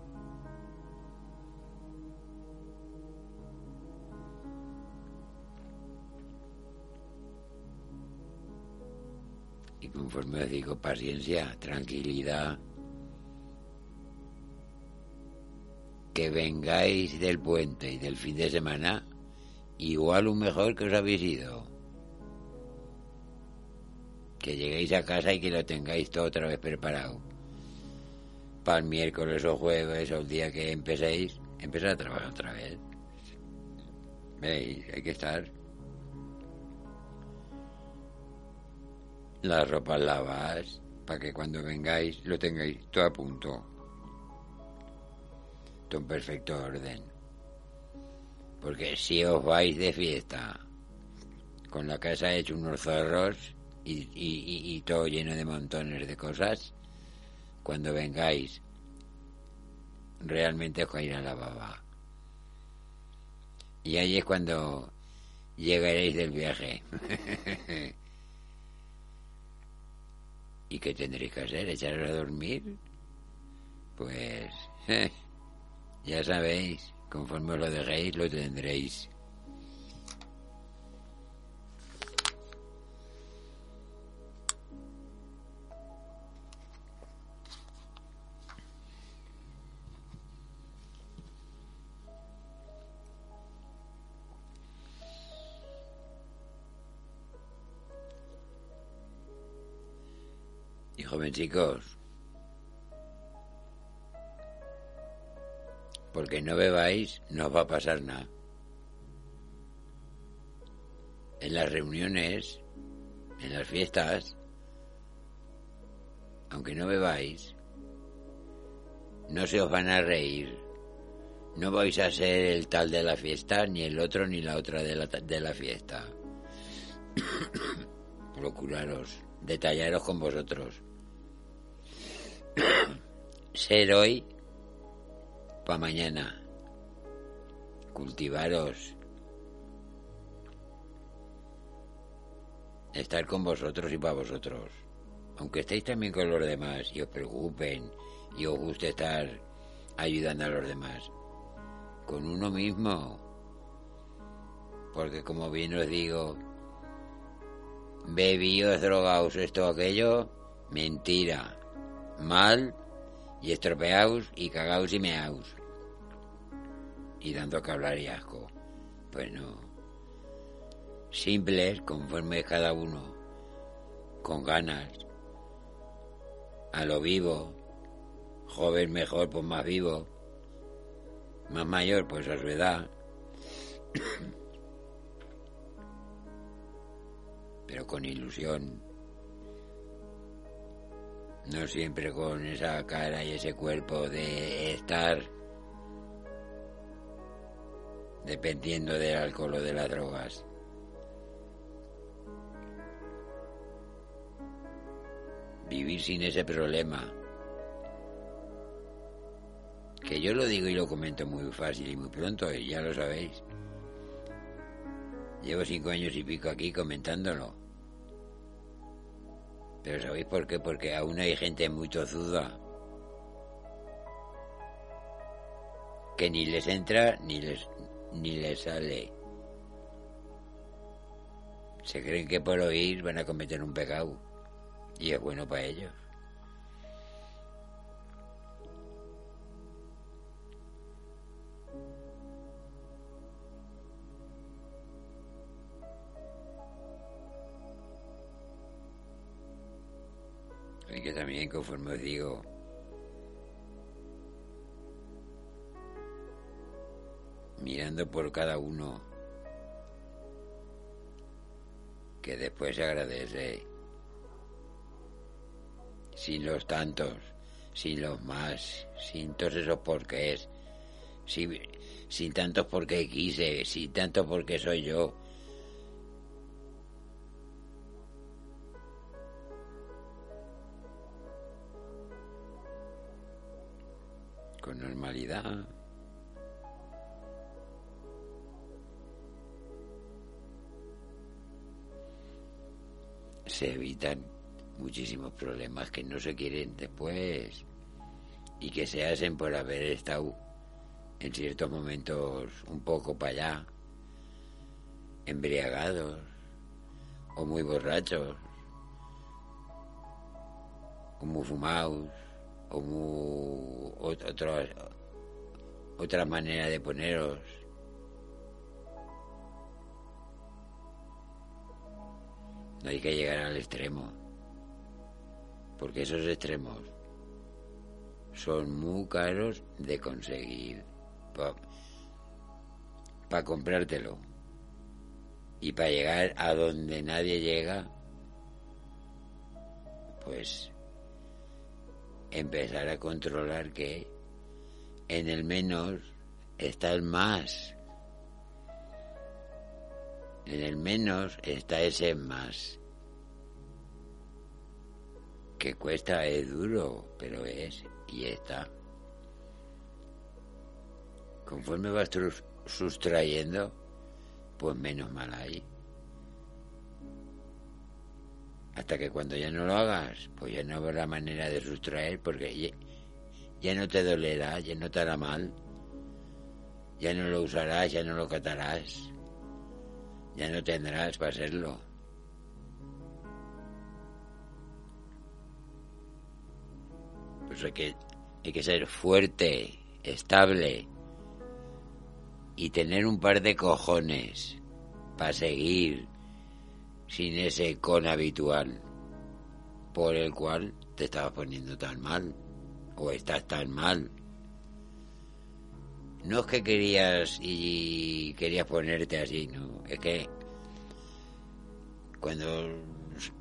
Speaker 1: Conforme os digo, paciencia, tranquilidad. Que vengáis del puente y del fin de semana, igual o mejor que os habéis ido. Que lleguéis a casa y que lo tengáis todo otra vez preparado. Para el miércoles o jueves o el día que empecéis, empezar a trabajar otra vez. ¿Veis? Hay que estar. Las ropas lavas para que cuando vengáis lo tengáis todo a punto. Todo en perfecto orden. Porque si os vais de fiesta con la casa hecha unos zorros y, y, y, todo lleno de montones de cosas, cuando vengáis realmente os caerá la baba. Y ahí es cuando llegaréis del viaje. ¿Y qué tendréis que hacer? ¿Echaros a dormir? Pues ya sabéis, conforme lo dejéis, lo tendréis. Jovencicos, porque no bebáis, no os va a pasar nada. En las reuniones, en las fiestas, aunque no bebáis, no se os van a reír. No vais a ser el tal de la fiesta, ni el otro, ni la otra de la, de la fiesta. Procuraros, detallaros con vosotros. Ser hoy para mañana. Cultivaros. Estar con vosotros y para vosotros. Aunque estéis también con los demás y os preocupen y os guste estar ayudando a los demás. Con uno mismo. Porque como bien os digo, bebíos, drogaos, esto aquello, mentira mal y estropeaos y cagaos y meaos. Y dando que hablar y asco. Pues no. Simples, conforme cada uno. Con ganas. A lo vivo. Joven mejor, pues más vivo. Más mayor, pues a su edad. Pero con ilusión no siempre con esa cara y ese cuerpo de estar dependiendo del alcohol o de las drogas. Vivir sin ese problema. Que yo lo digo y lo comento muy fácil y muy pronto, ya lo sabéis. Llevo cinco años y pico aquí comentándolo. Pero ¿sabéis por qué? Porque aún hay gente muy tozuda que ni les entra ni les, ni les sale. Se creen que por oír van a cometer un pecado y es bueno para ellos. Conforme os digo, mirando por cada uno, que después se agradece, sin los tantos, sin los más, sin todos esos porqués, sin, sin tantos porque quise, sin tantos porque soy yo. Normalidad. Se evitan muchísimos problemas que no se quieren después y que se hacen por haber estado en ciertos momentos un poco para allá, embriagados o muy borrachos o muy fumados o muy otra, otra manera de poneros. No hay que llegar al extremo, porque esos extremos son muy caros de conseguir para comprártelo y para llegar a donde nadie llega, pues empezar a controlar que en el menos está el más. En el menos está ese más. Que cuesta, es duro, pero es y está. Conforme vas sustrayendo, pues menos mal hay. Hasta que cuando ya no lo hagas, pues ya no habrá manera de sustraer porque ya, no te dolerá, ya no te hará mal. Ya no lo usarás, ya no lo catarás. Ya no tendrás para hacerlo. Pues hay que, hay que ser fuerte, estable y tener un par de cojones para seguir sin ese con habitual por el cual te estabas poniendo tan mal o estás tan mal. No es que querías y querías ponerte así, no, es que cuando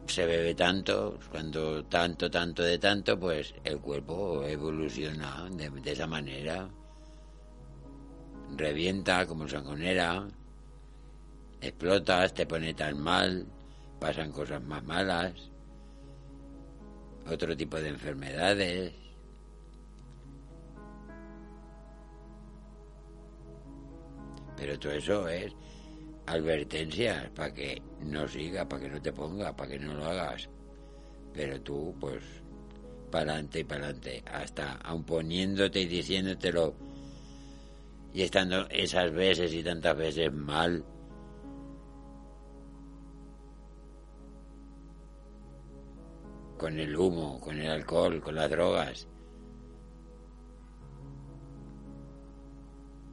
Speaker 1: se bebe tanto, cuando tanto, tanto de tanto, pues el cuerpo evoluciona de, esa manera. Revienta como sangonera, explotas, te pone tan mal, pasan cosas más malas, otro tipo de enfermedades. Pero todo eso es advertencias para que no siga, para que no te ponga, para que no lo hagas. Pero tú, pues, para adelante y para adelante, hasta aun poniéndote y diciéndotelo y estando esas veces y tantas veces mal, con el humo, con el alcohol, con las drogas.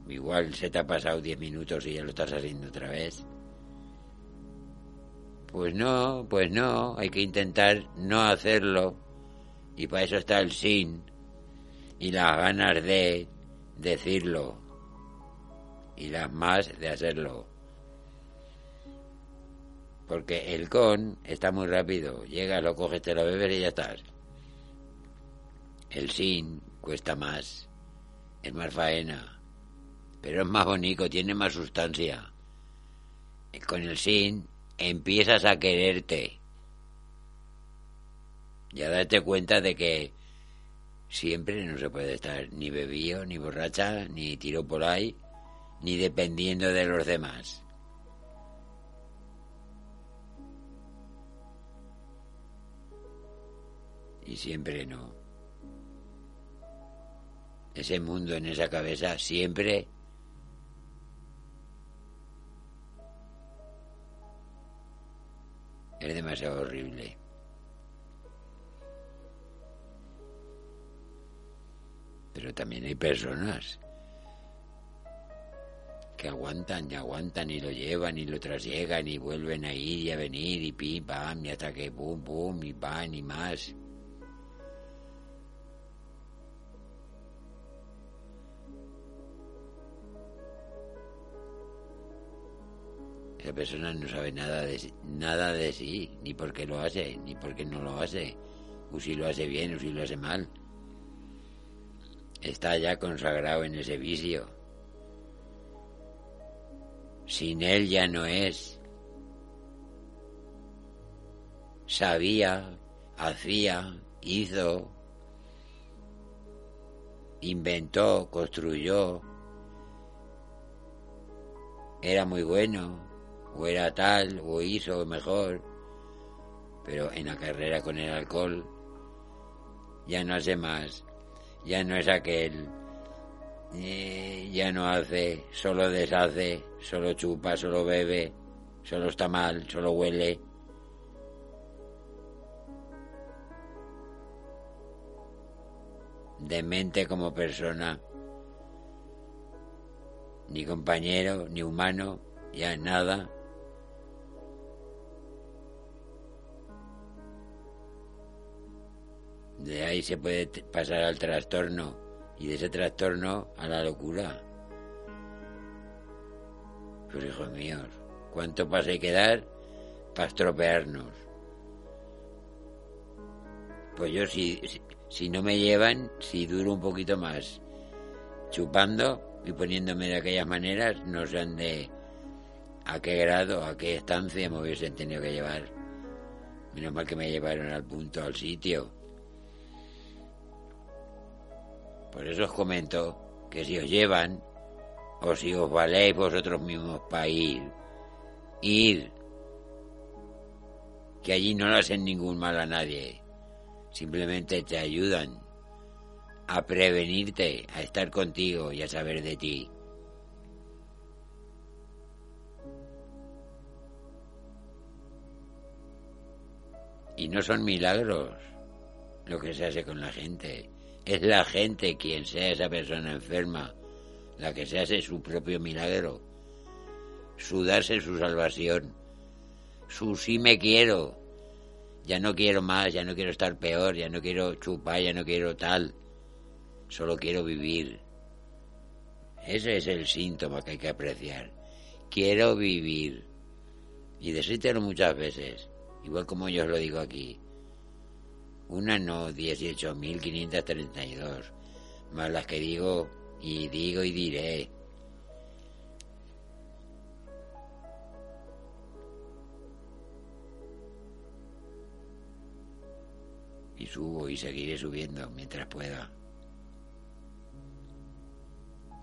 Speaker 1: Igual se te ha pasado diez minutos y ya lo estás haciendo otra vez. Pues no, pues no, hay que intentar no hacerlo. Y para eso está el sin y las ganas de decirlo y las más de hacerlo. Porque el con está muy rápido. Llega, lo coges, te lo bebes y ya estás. El sin cuesta más. Es más faena. Pero es más bonito, tiene más sustancia. Con el sin empiezas a quererte. Y a darte cuenta de que siempre no se puede estar ni bebido, ni borracha, ni tiro por ahí, ni dependiendo de los demás. Y siempre no. Ese mundo en esa cabeza siempre es demasiado horrible. Pero también hay personas que aguantan y aguantan y lo llevan y lo trasllegan y vuelven a ir y a venir y pim, pam, y hasta que pum, pum, y pan y más. Persona no sabe nada de, nada de sí, ni por qué lo hace, ni por qué no lo hace, o si lo hace bien o si lo hace mal. Está ya consagrado en ese vicio. Sin él ya no es. Sabía, hacía, hizo. inventó, construyó, era muy bueno, o era tal, o hizo mejor, pero en la carrera con el alcohol ya no hace más, ya no es aquel, eh, ya no hace, solo deshace, solo chupa, solo bebe, solo está mal, solo huele. Demente como persona, ni compañero, ni humano, ya nada. De ahí se puede pasar al trastorno y de ese trastorno a la locura. Pues hijos míos, ¿cuánto paso hay que dar para estropearnos? Pues yo si, si, no me llevan, si duro un poquito más chupando y poniéndome de aquellas maneras, no sé de a qué grado, a qué estancia me hubiesen tenido que llevar. Menos mal que me llevaron al punto, al sitio. Por eso os comento que si os llevan, o si os valéis vosotros mismos para ir, ir, que allí no le hacen ningún mal a nadie, simplemente te ayudan a prevenirte, a estar contigo y a saber de ti. Y no son milagros lo que se hace con la gente. Es la gente quien sea esa persona enferma, la que se hace su propio milagro, su darse su salvación, su sí me quiero, ya no quiero más, ya no quiero estar peor, ya no quiero chupar, ya no quiero tal, solo quiero vivir. Ese es el síntoma que hay que apreciar. Quiero vivir. Y decírtelo muchas veces, igual como yo os lo digo aquí. Una no, 18.532, más las que digo y digo y diré. Y subo y seguiré subiendo mientras pueda.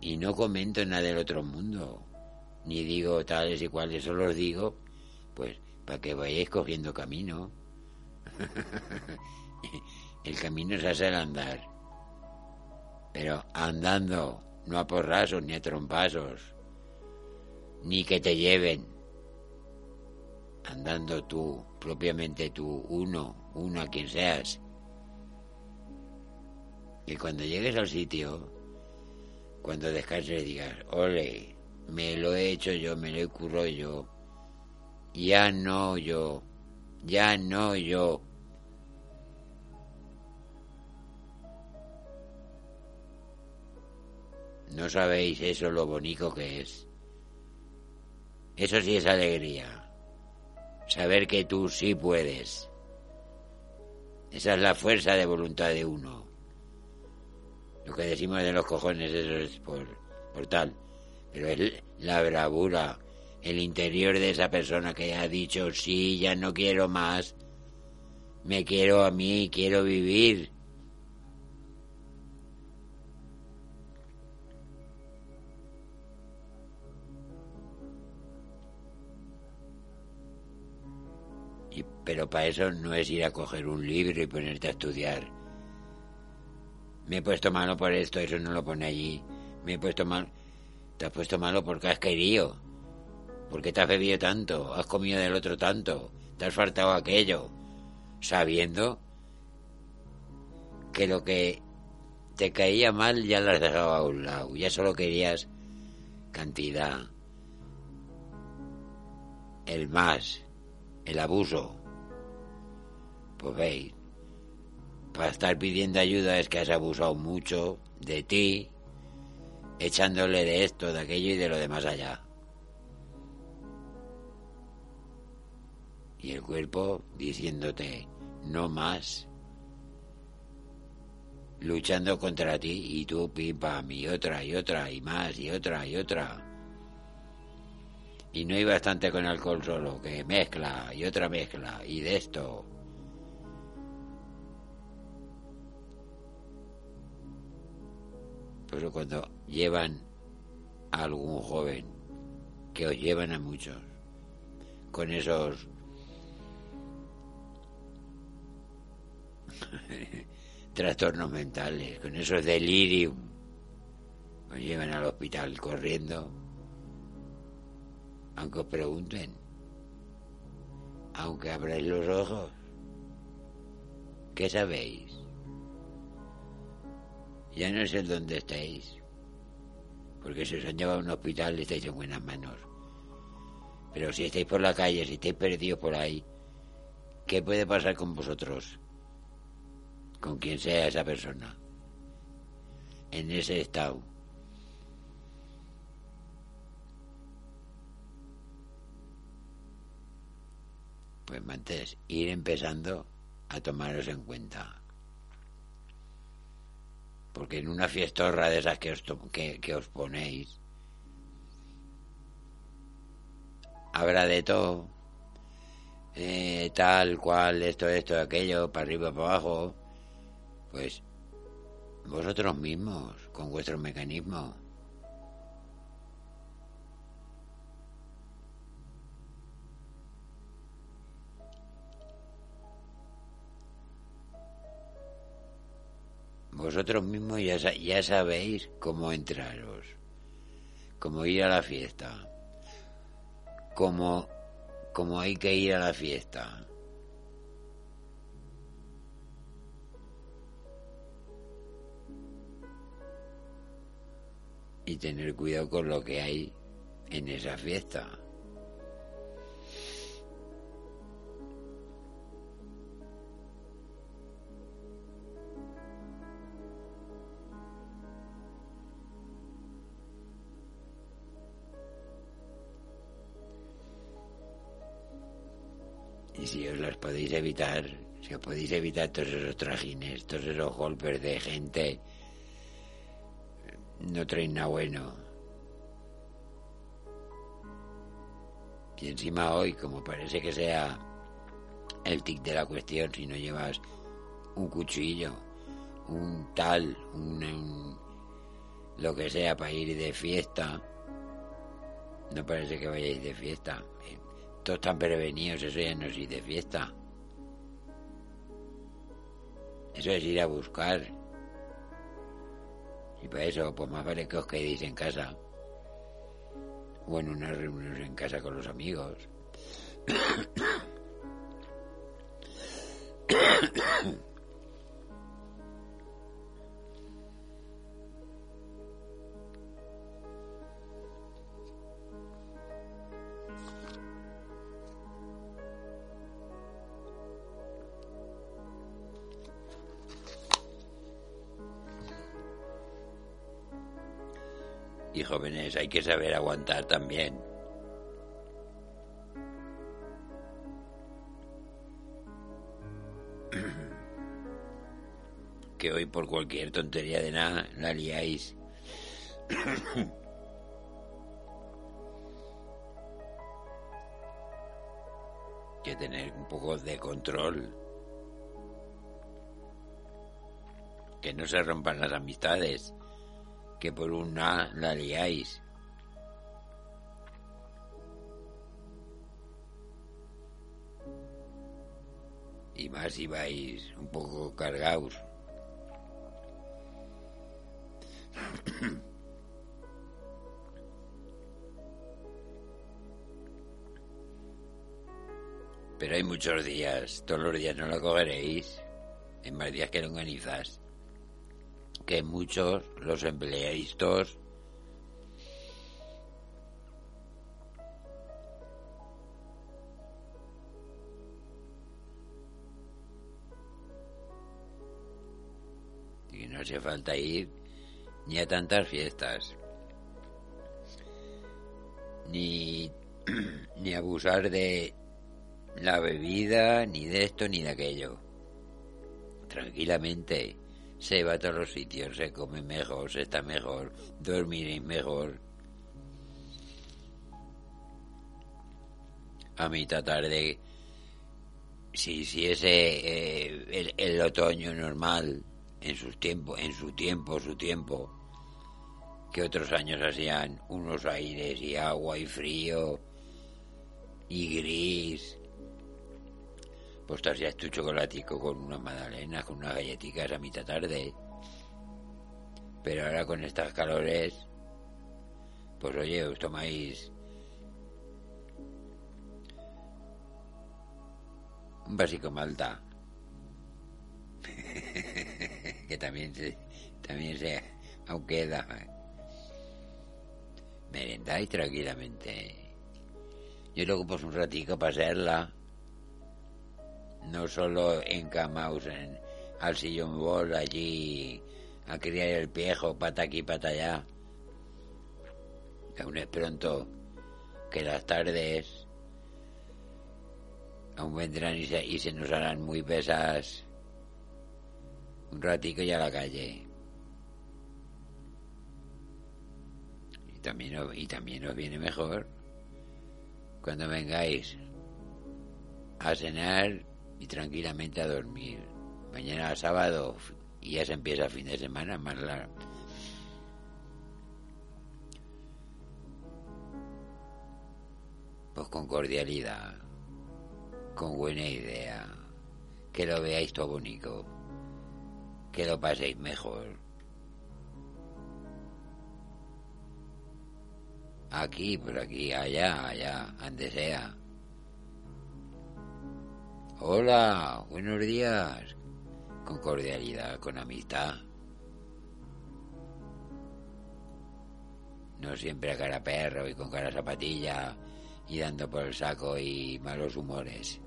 Speaker 1: Y no comento nada del otro mundo, ni digo tales y cuales, solo os digo, pues, para que vayáis cogiendo camino. El camino es hacer andar. Pero andando, no a porrazos ni a trompazos, ni que te lleven. Andando tú, propiamente tú, uno, uno a quien seas. Y cuando llegues al sitio, cuando descanses digas, ole, me lo he hecho yo, me lo he currado yo. Ya no yo, ya no yo. No sabéis eso lo bonito que es. Eso sí es alegría. Saber que tú sí puedes. Esa es la fuerza de voluntad de uno. Lo que decimos de los cojones, eso es por, por tal. Pero es la bravura, el interior de esa persona que ha dicho, sí, ya no quiero más. Me quiero a mí, quiero vivir. Pero para eso no es ir a coger un libro y ponerte a estudiar. Me he puesto malo por esto, eso no lo pone allí. Me he puesto mal. Te has puesto malo porque has querido. Porque te has bebido tanto, has comido del otro tanto, te has faltado aquello, sabiendo que lo que te caía mal ya lo has dejado a un lado, ya solo querías cantidad, el más, el abuso. Pues veis, para estar pidiendo ayuda es que has abusado mucho de ti, echándole de esto, de aquello y de lo demás allá. Y el cuerpo diciéndote, no más, luchando contra ti y tú pim pam y otra y otra y más y otra y otra. Y no hay bastante con alcohol solo, que mezcla y otra mezcla y de esto. Pero cuando llevan a algún joven, que os llevan a muchos, con esos trastornos mentales, con esos delirium, os llevan al hospital corriendo, aunque os pregunten, aunque abráis los ojos, ¿qué sabéis? Ya no sé dónde estáis, porque si os han llevado a un hospital estáis en buenas manos. Pero si estáis por la calle, si estáis perdidos por ahí, ¿qué puede pasar con vosotros? Con quien sea esa persona. En ese estado. Pues antes, ir empezando a tomaros en cuenta. Porque en una fiestorra de esas que os, que, os ponéis, habrá de todo. Eh, tal cual, esto, esto, aquello, para arriba, para abajo. Pues vosotros mismos, con vuestro mecanismo. Vosotros mismos ya, ya sabéis cómo entraros, cómo ir a la fiesta, cómo, cómo hay que ir a la fiesta. Y tener cuidado con lo que hay en esa fiesta. Y si os las podéis evitar, si os podéis evitar todos esos trajines, todos esos golpes de gente, no traen nada bueno. Y encima hoy, como parece que sea el tic de la cuestión, si no llevas un cuchillo, un tal, un, lo que sea para ir de fiesta, no parece que vayáis de fiesta. Todos están prevenidos, eso ya no es ir de fiesta. Eso es ir a buscar. Y para eso, pues más vale que os quedéis en casa. O en unas reuniones en casa con los amigos. jóvenes, hay que saber aguantar también. Que hoy por cualquier tontería de nada la liáis. que tener un poco de control. Que no se rompan las amistades que por una la liáis. Y más si vais un poco cargados. Pero hay muchos días, todos los días no lo cogeréis. Hay más días que organizas que muchos los empleáis todos y no hace falta ir ni a tantas fiestas ni ni abusar de la bebida ni de esto ni de aquello. Tranquilamente se va a todos los sitios, se come mejor, se está mejor, dormir mejor. A mitad tarde, si hiciese eh, el, el, otoño normal, en sus tiempos, en su tiempo, su tiempo, que otros años hacían unos aires y agua y frío y gris. Pues te hacías tu chocolatico con una magdalena, con unas galletitas a mitad tarde. Pero ahora con estas calores, pues oye, os tomáis un básico malta. que también se, también se, aunque da, merendáis tranquilamente. Yo luego pues un ratico para hacerla, no solo encamaos en, al sillón bol allí a criar el viejo pata aquí, pata allá. Aún es pronto que las tardes aún vendrán y se, y se nos harán muy pesas. Un ratico y a la calle. Y también, y también os viene mejor cuando vengáis a cenar y tranquilamente a dormir. Mañana sábado y ya se empieza el fin de semana más largo. Pues con cordialidad, con buena idea, que lo veáis todo bonito, que lo paséis mejor. Aquí, por aquí, allá, allá, donde sea. Hola, buenos días. Con cordialidad, con amistad. No siempre a cara perro y con cara zapatilla y dando por el saco y malos humores.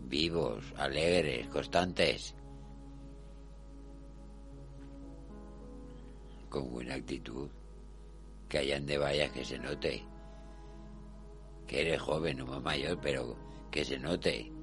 Speaker 1: Vivos, alegres, constantes. Con buena actitud. Que allá donde vayas que se note. Que eres joven, no más mayor, pero que se note.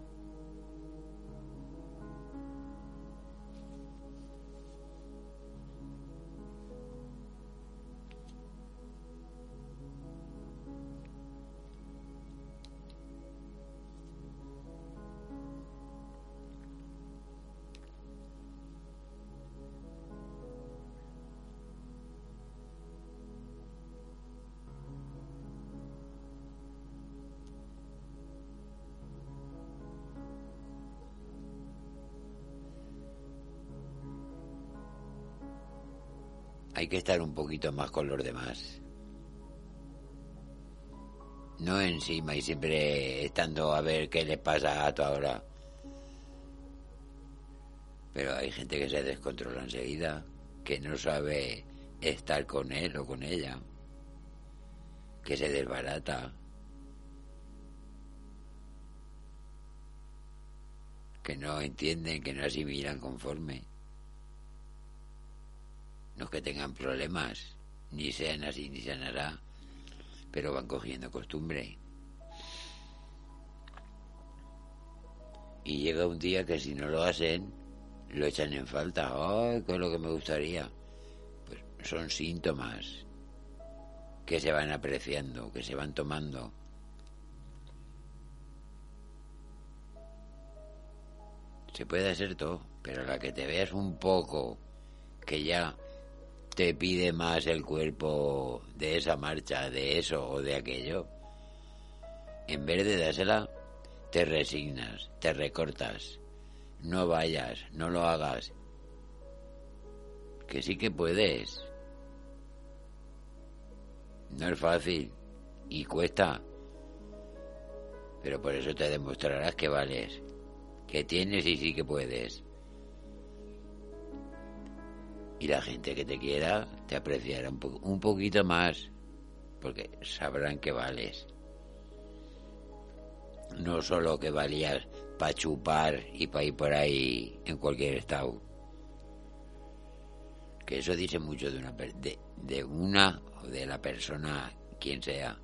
Speaker 1: Hay que estar un poquito más con los demás. No encima y siempre estando a ver qué les pasa a tu ahora. Pero hay gente que se descontrola enseguida, que no sabe estar con él o con ella, que se desbarata, que no entienden, que no asimilan conforme. No es que tengan problemas, ni sean así ni sean hará, pero van cogiendo costumbre. Y llega un día que si no lo hacen, lo echan en falta. ¡Ay, qué es lo que me gustaría! Pues son síntomas que se van apreciando, que se van tomando. Se puede hacer todo, pero la que te veas un poco que ya te pide más el cuerpo de esa marcha, de eso o de aquello, en vez de dársela, te resignas, te recortas. No vayas, no lo hagas. Que sí que puedes. No es fácil y cuesta. Pero por eso te demostrarás que vales, que tienes y sí que puedes. Y la gente que te quiera te apreciará un, po- un poquito más, porque sabrán que vales. No solo que valías para chupar y para ir por ahí en cualquier estado. Que eso dice mucho de una, de, de una o de la persona, quien sea.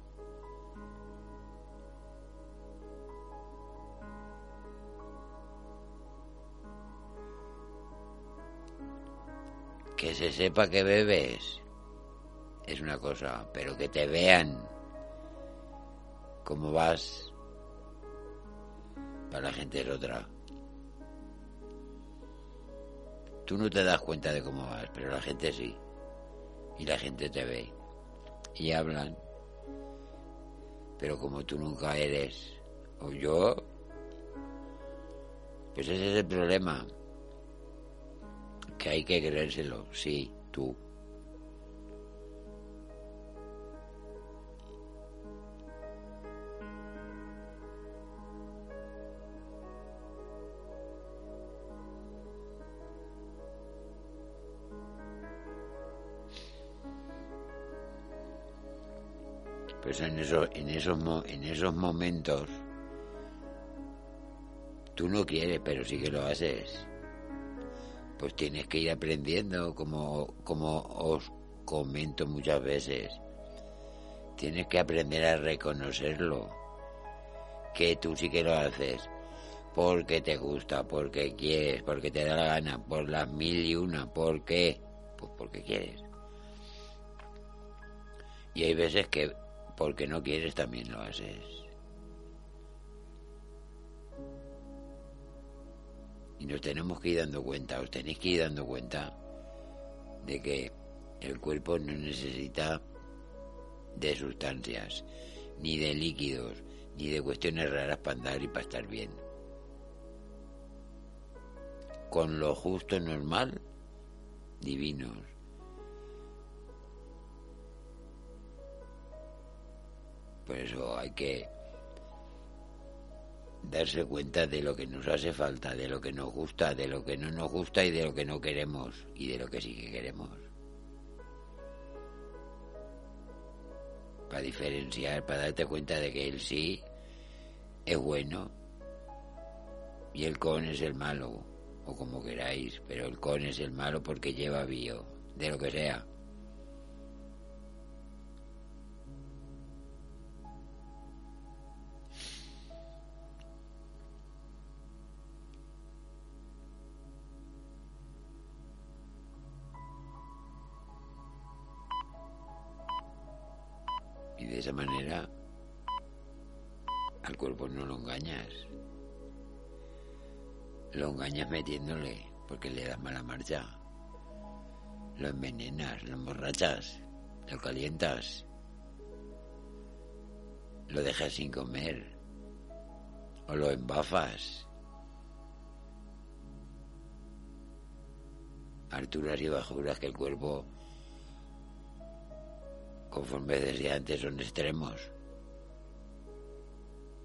Speaker 1: Que se sepa que bebes es una cosa, pero que te vean cómo vas para la gente es otra. Tú no te das cuenta de cómo vas, pero la gente sí. Y la gente te ve. Y hablan. Pero como tú nunca eres, o yo, pues ese es el problema. Que hay que creérselo, sí, tú. Pues en, eso, en, esos, en esos momentos tú no quieres, pero sí que lo haces. Pues tienes que ir aprendiendo, como, como os comento muchas veces. Tienes que aprender a reconocerlo. Que tú sí que lo haces. Porque te gusta, porque quieres, porque te da la gana, por las mil y una. ¿Por qué? Pues porque quieres. Y hay veces que porque no quieres también lo haces. Y nos tenemos que ir dando cuenta, os tenéis que ir dando cuenta de que el cuerpo no necesita de sustancias, ni de líquidos, ni de cuestiones raras para andar y para estar bien. Con lo justo normal, divinos. Por eso hay que darse cuenta de lo que nos hace falta, de lo que nos gusta, de lo que no nos gusta y de lo que no queremos y de lo que sí que queremos. Para diferenciar, para darte cuenta de que el sí es bueno y el con es el malo, o como queráis, pero el con es el malo porque lleva bio, de lo que sea. De esa manera al cuerpo no lo engañas. Lo engañas metiéndole porque le das mala marcha. Lo envenenas, lo emborrachas, lo calientas. Lo dejas sin comer. O lo embafas. Alturas y bajuras que el cuerpo conforme decía antes, son extremos.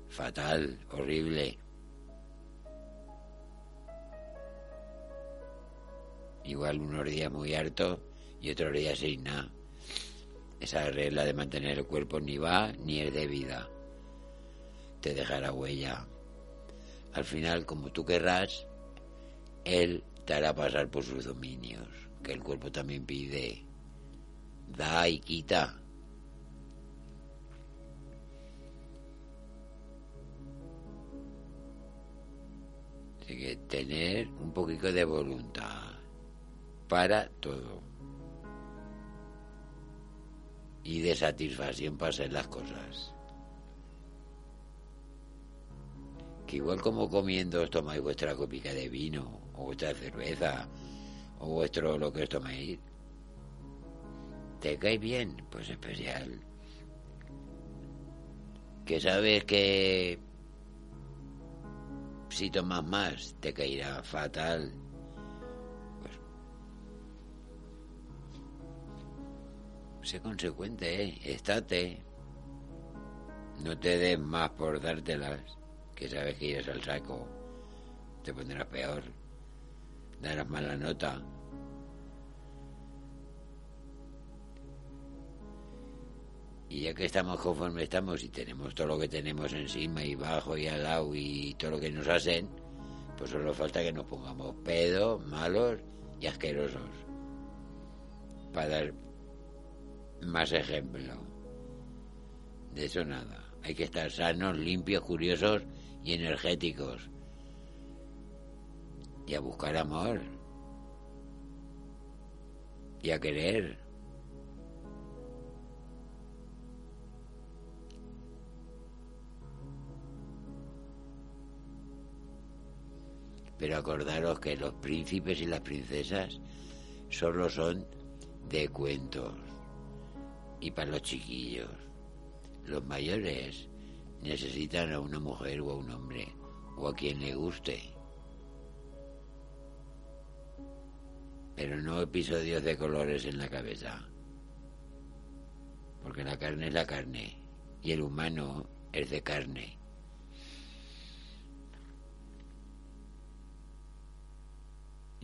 Speaker 1: Fatal, horrible. Igual unos días muy harto y otros días sin nada. Esa regla de mantener el cuerpo ni va ni es de vida. Te dejará huella. Al final, como tú querrás, él te hará pasar por sus dominios, que el cuerpo también pide da y quita. Que tener un poquito de voluntad para todo. Y de satisfacción para hacer las cosas. Que igual como comiendo os tomáis vuestra copica de vino, o vuestra cerveza, o vuestro lo que os tomáis, ¿Te cae bien? Pues especial. Que sabes que si tomas más te caerá fatal. Pues sé consecuente, ¿eh? Estate. No te des más por dártelas, que sabes que irás al saco. Te pondrás peor. Darás mala nota. Y ya que estamos conforme estamos y tenemos todo lo que tenemos encima y bajo y al lado y todo lo que nos hacen, pues solo falta que nos pongamos pedos, malos y asquerosos. Para dar más ejemplo. De eso nada. Hay que estar sanos, limpios, curiosos y energéticos. Y a buscar amor. Y a querer. Pero acordaros que los príncipes y las princesas solo son de cuentos y para los chiquillos. Los mayores necesitan a una mujer o a un hombre o a quien le guste. Pero no episodios de colores en la cabeza. Porque la carne es la carne y el humano es de carne.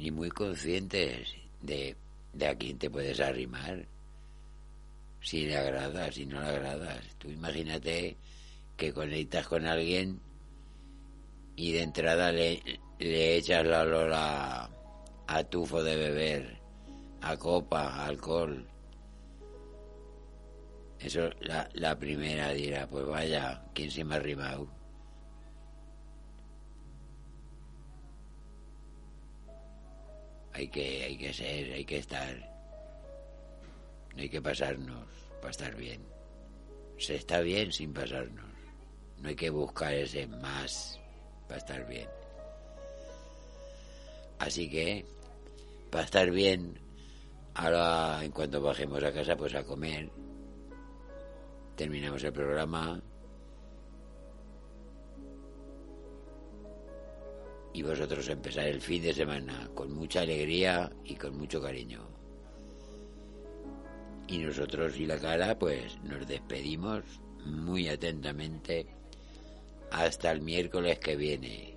Speaker 1: Y muy conscientes de, de a quién te puedes arrimar. Si le agradas, si no le agradas. Tú imagínate que conectas con alguien y de entrada le, le echas la lola a tufo de beber, a copa, a alcohol. Eso la, la primera dirá, pues vaya, ¿quién se me ha arrimado? Hay que, hay que ser, hay que estar. No hay que pasarnos para estar bien. Se está bien sin pasarnos. No hay que buscar ese más para estar bien. Así que, para estar bien, ahora en cuanto bajemos a casa, pues a comer, terminamos el programa y vosotros empezar el fin de semana con mucha alegría y con mucho cariño. Y nosotros y la cara, pues nos despedimos muy atentamente hasta el miércoles que viene.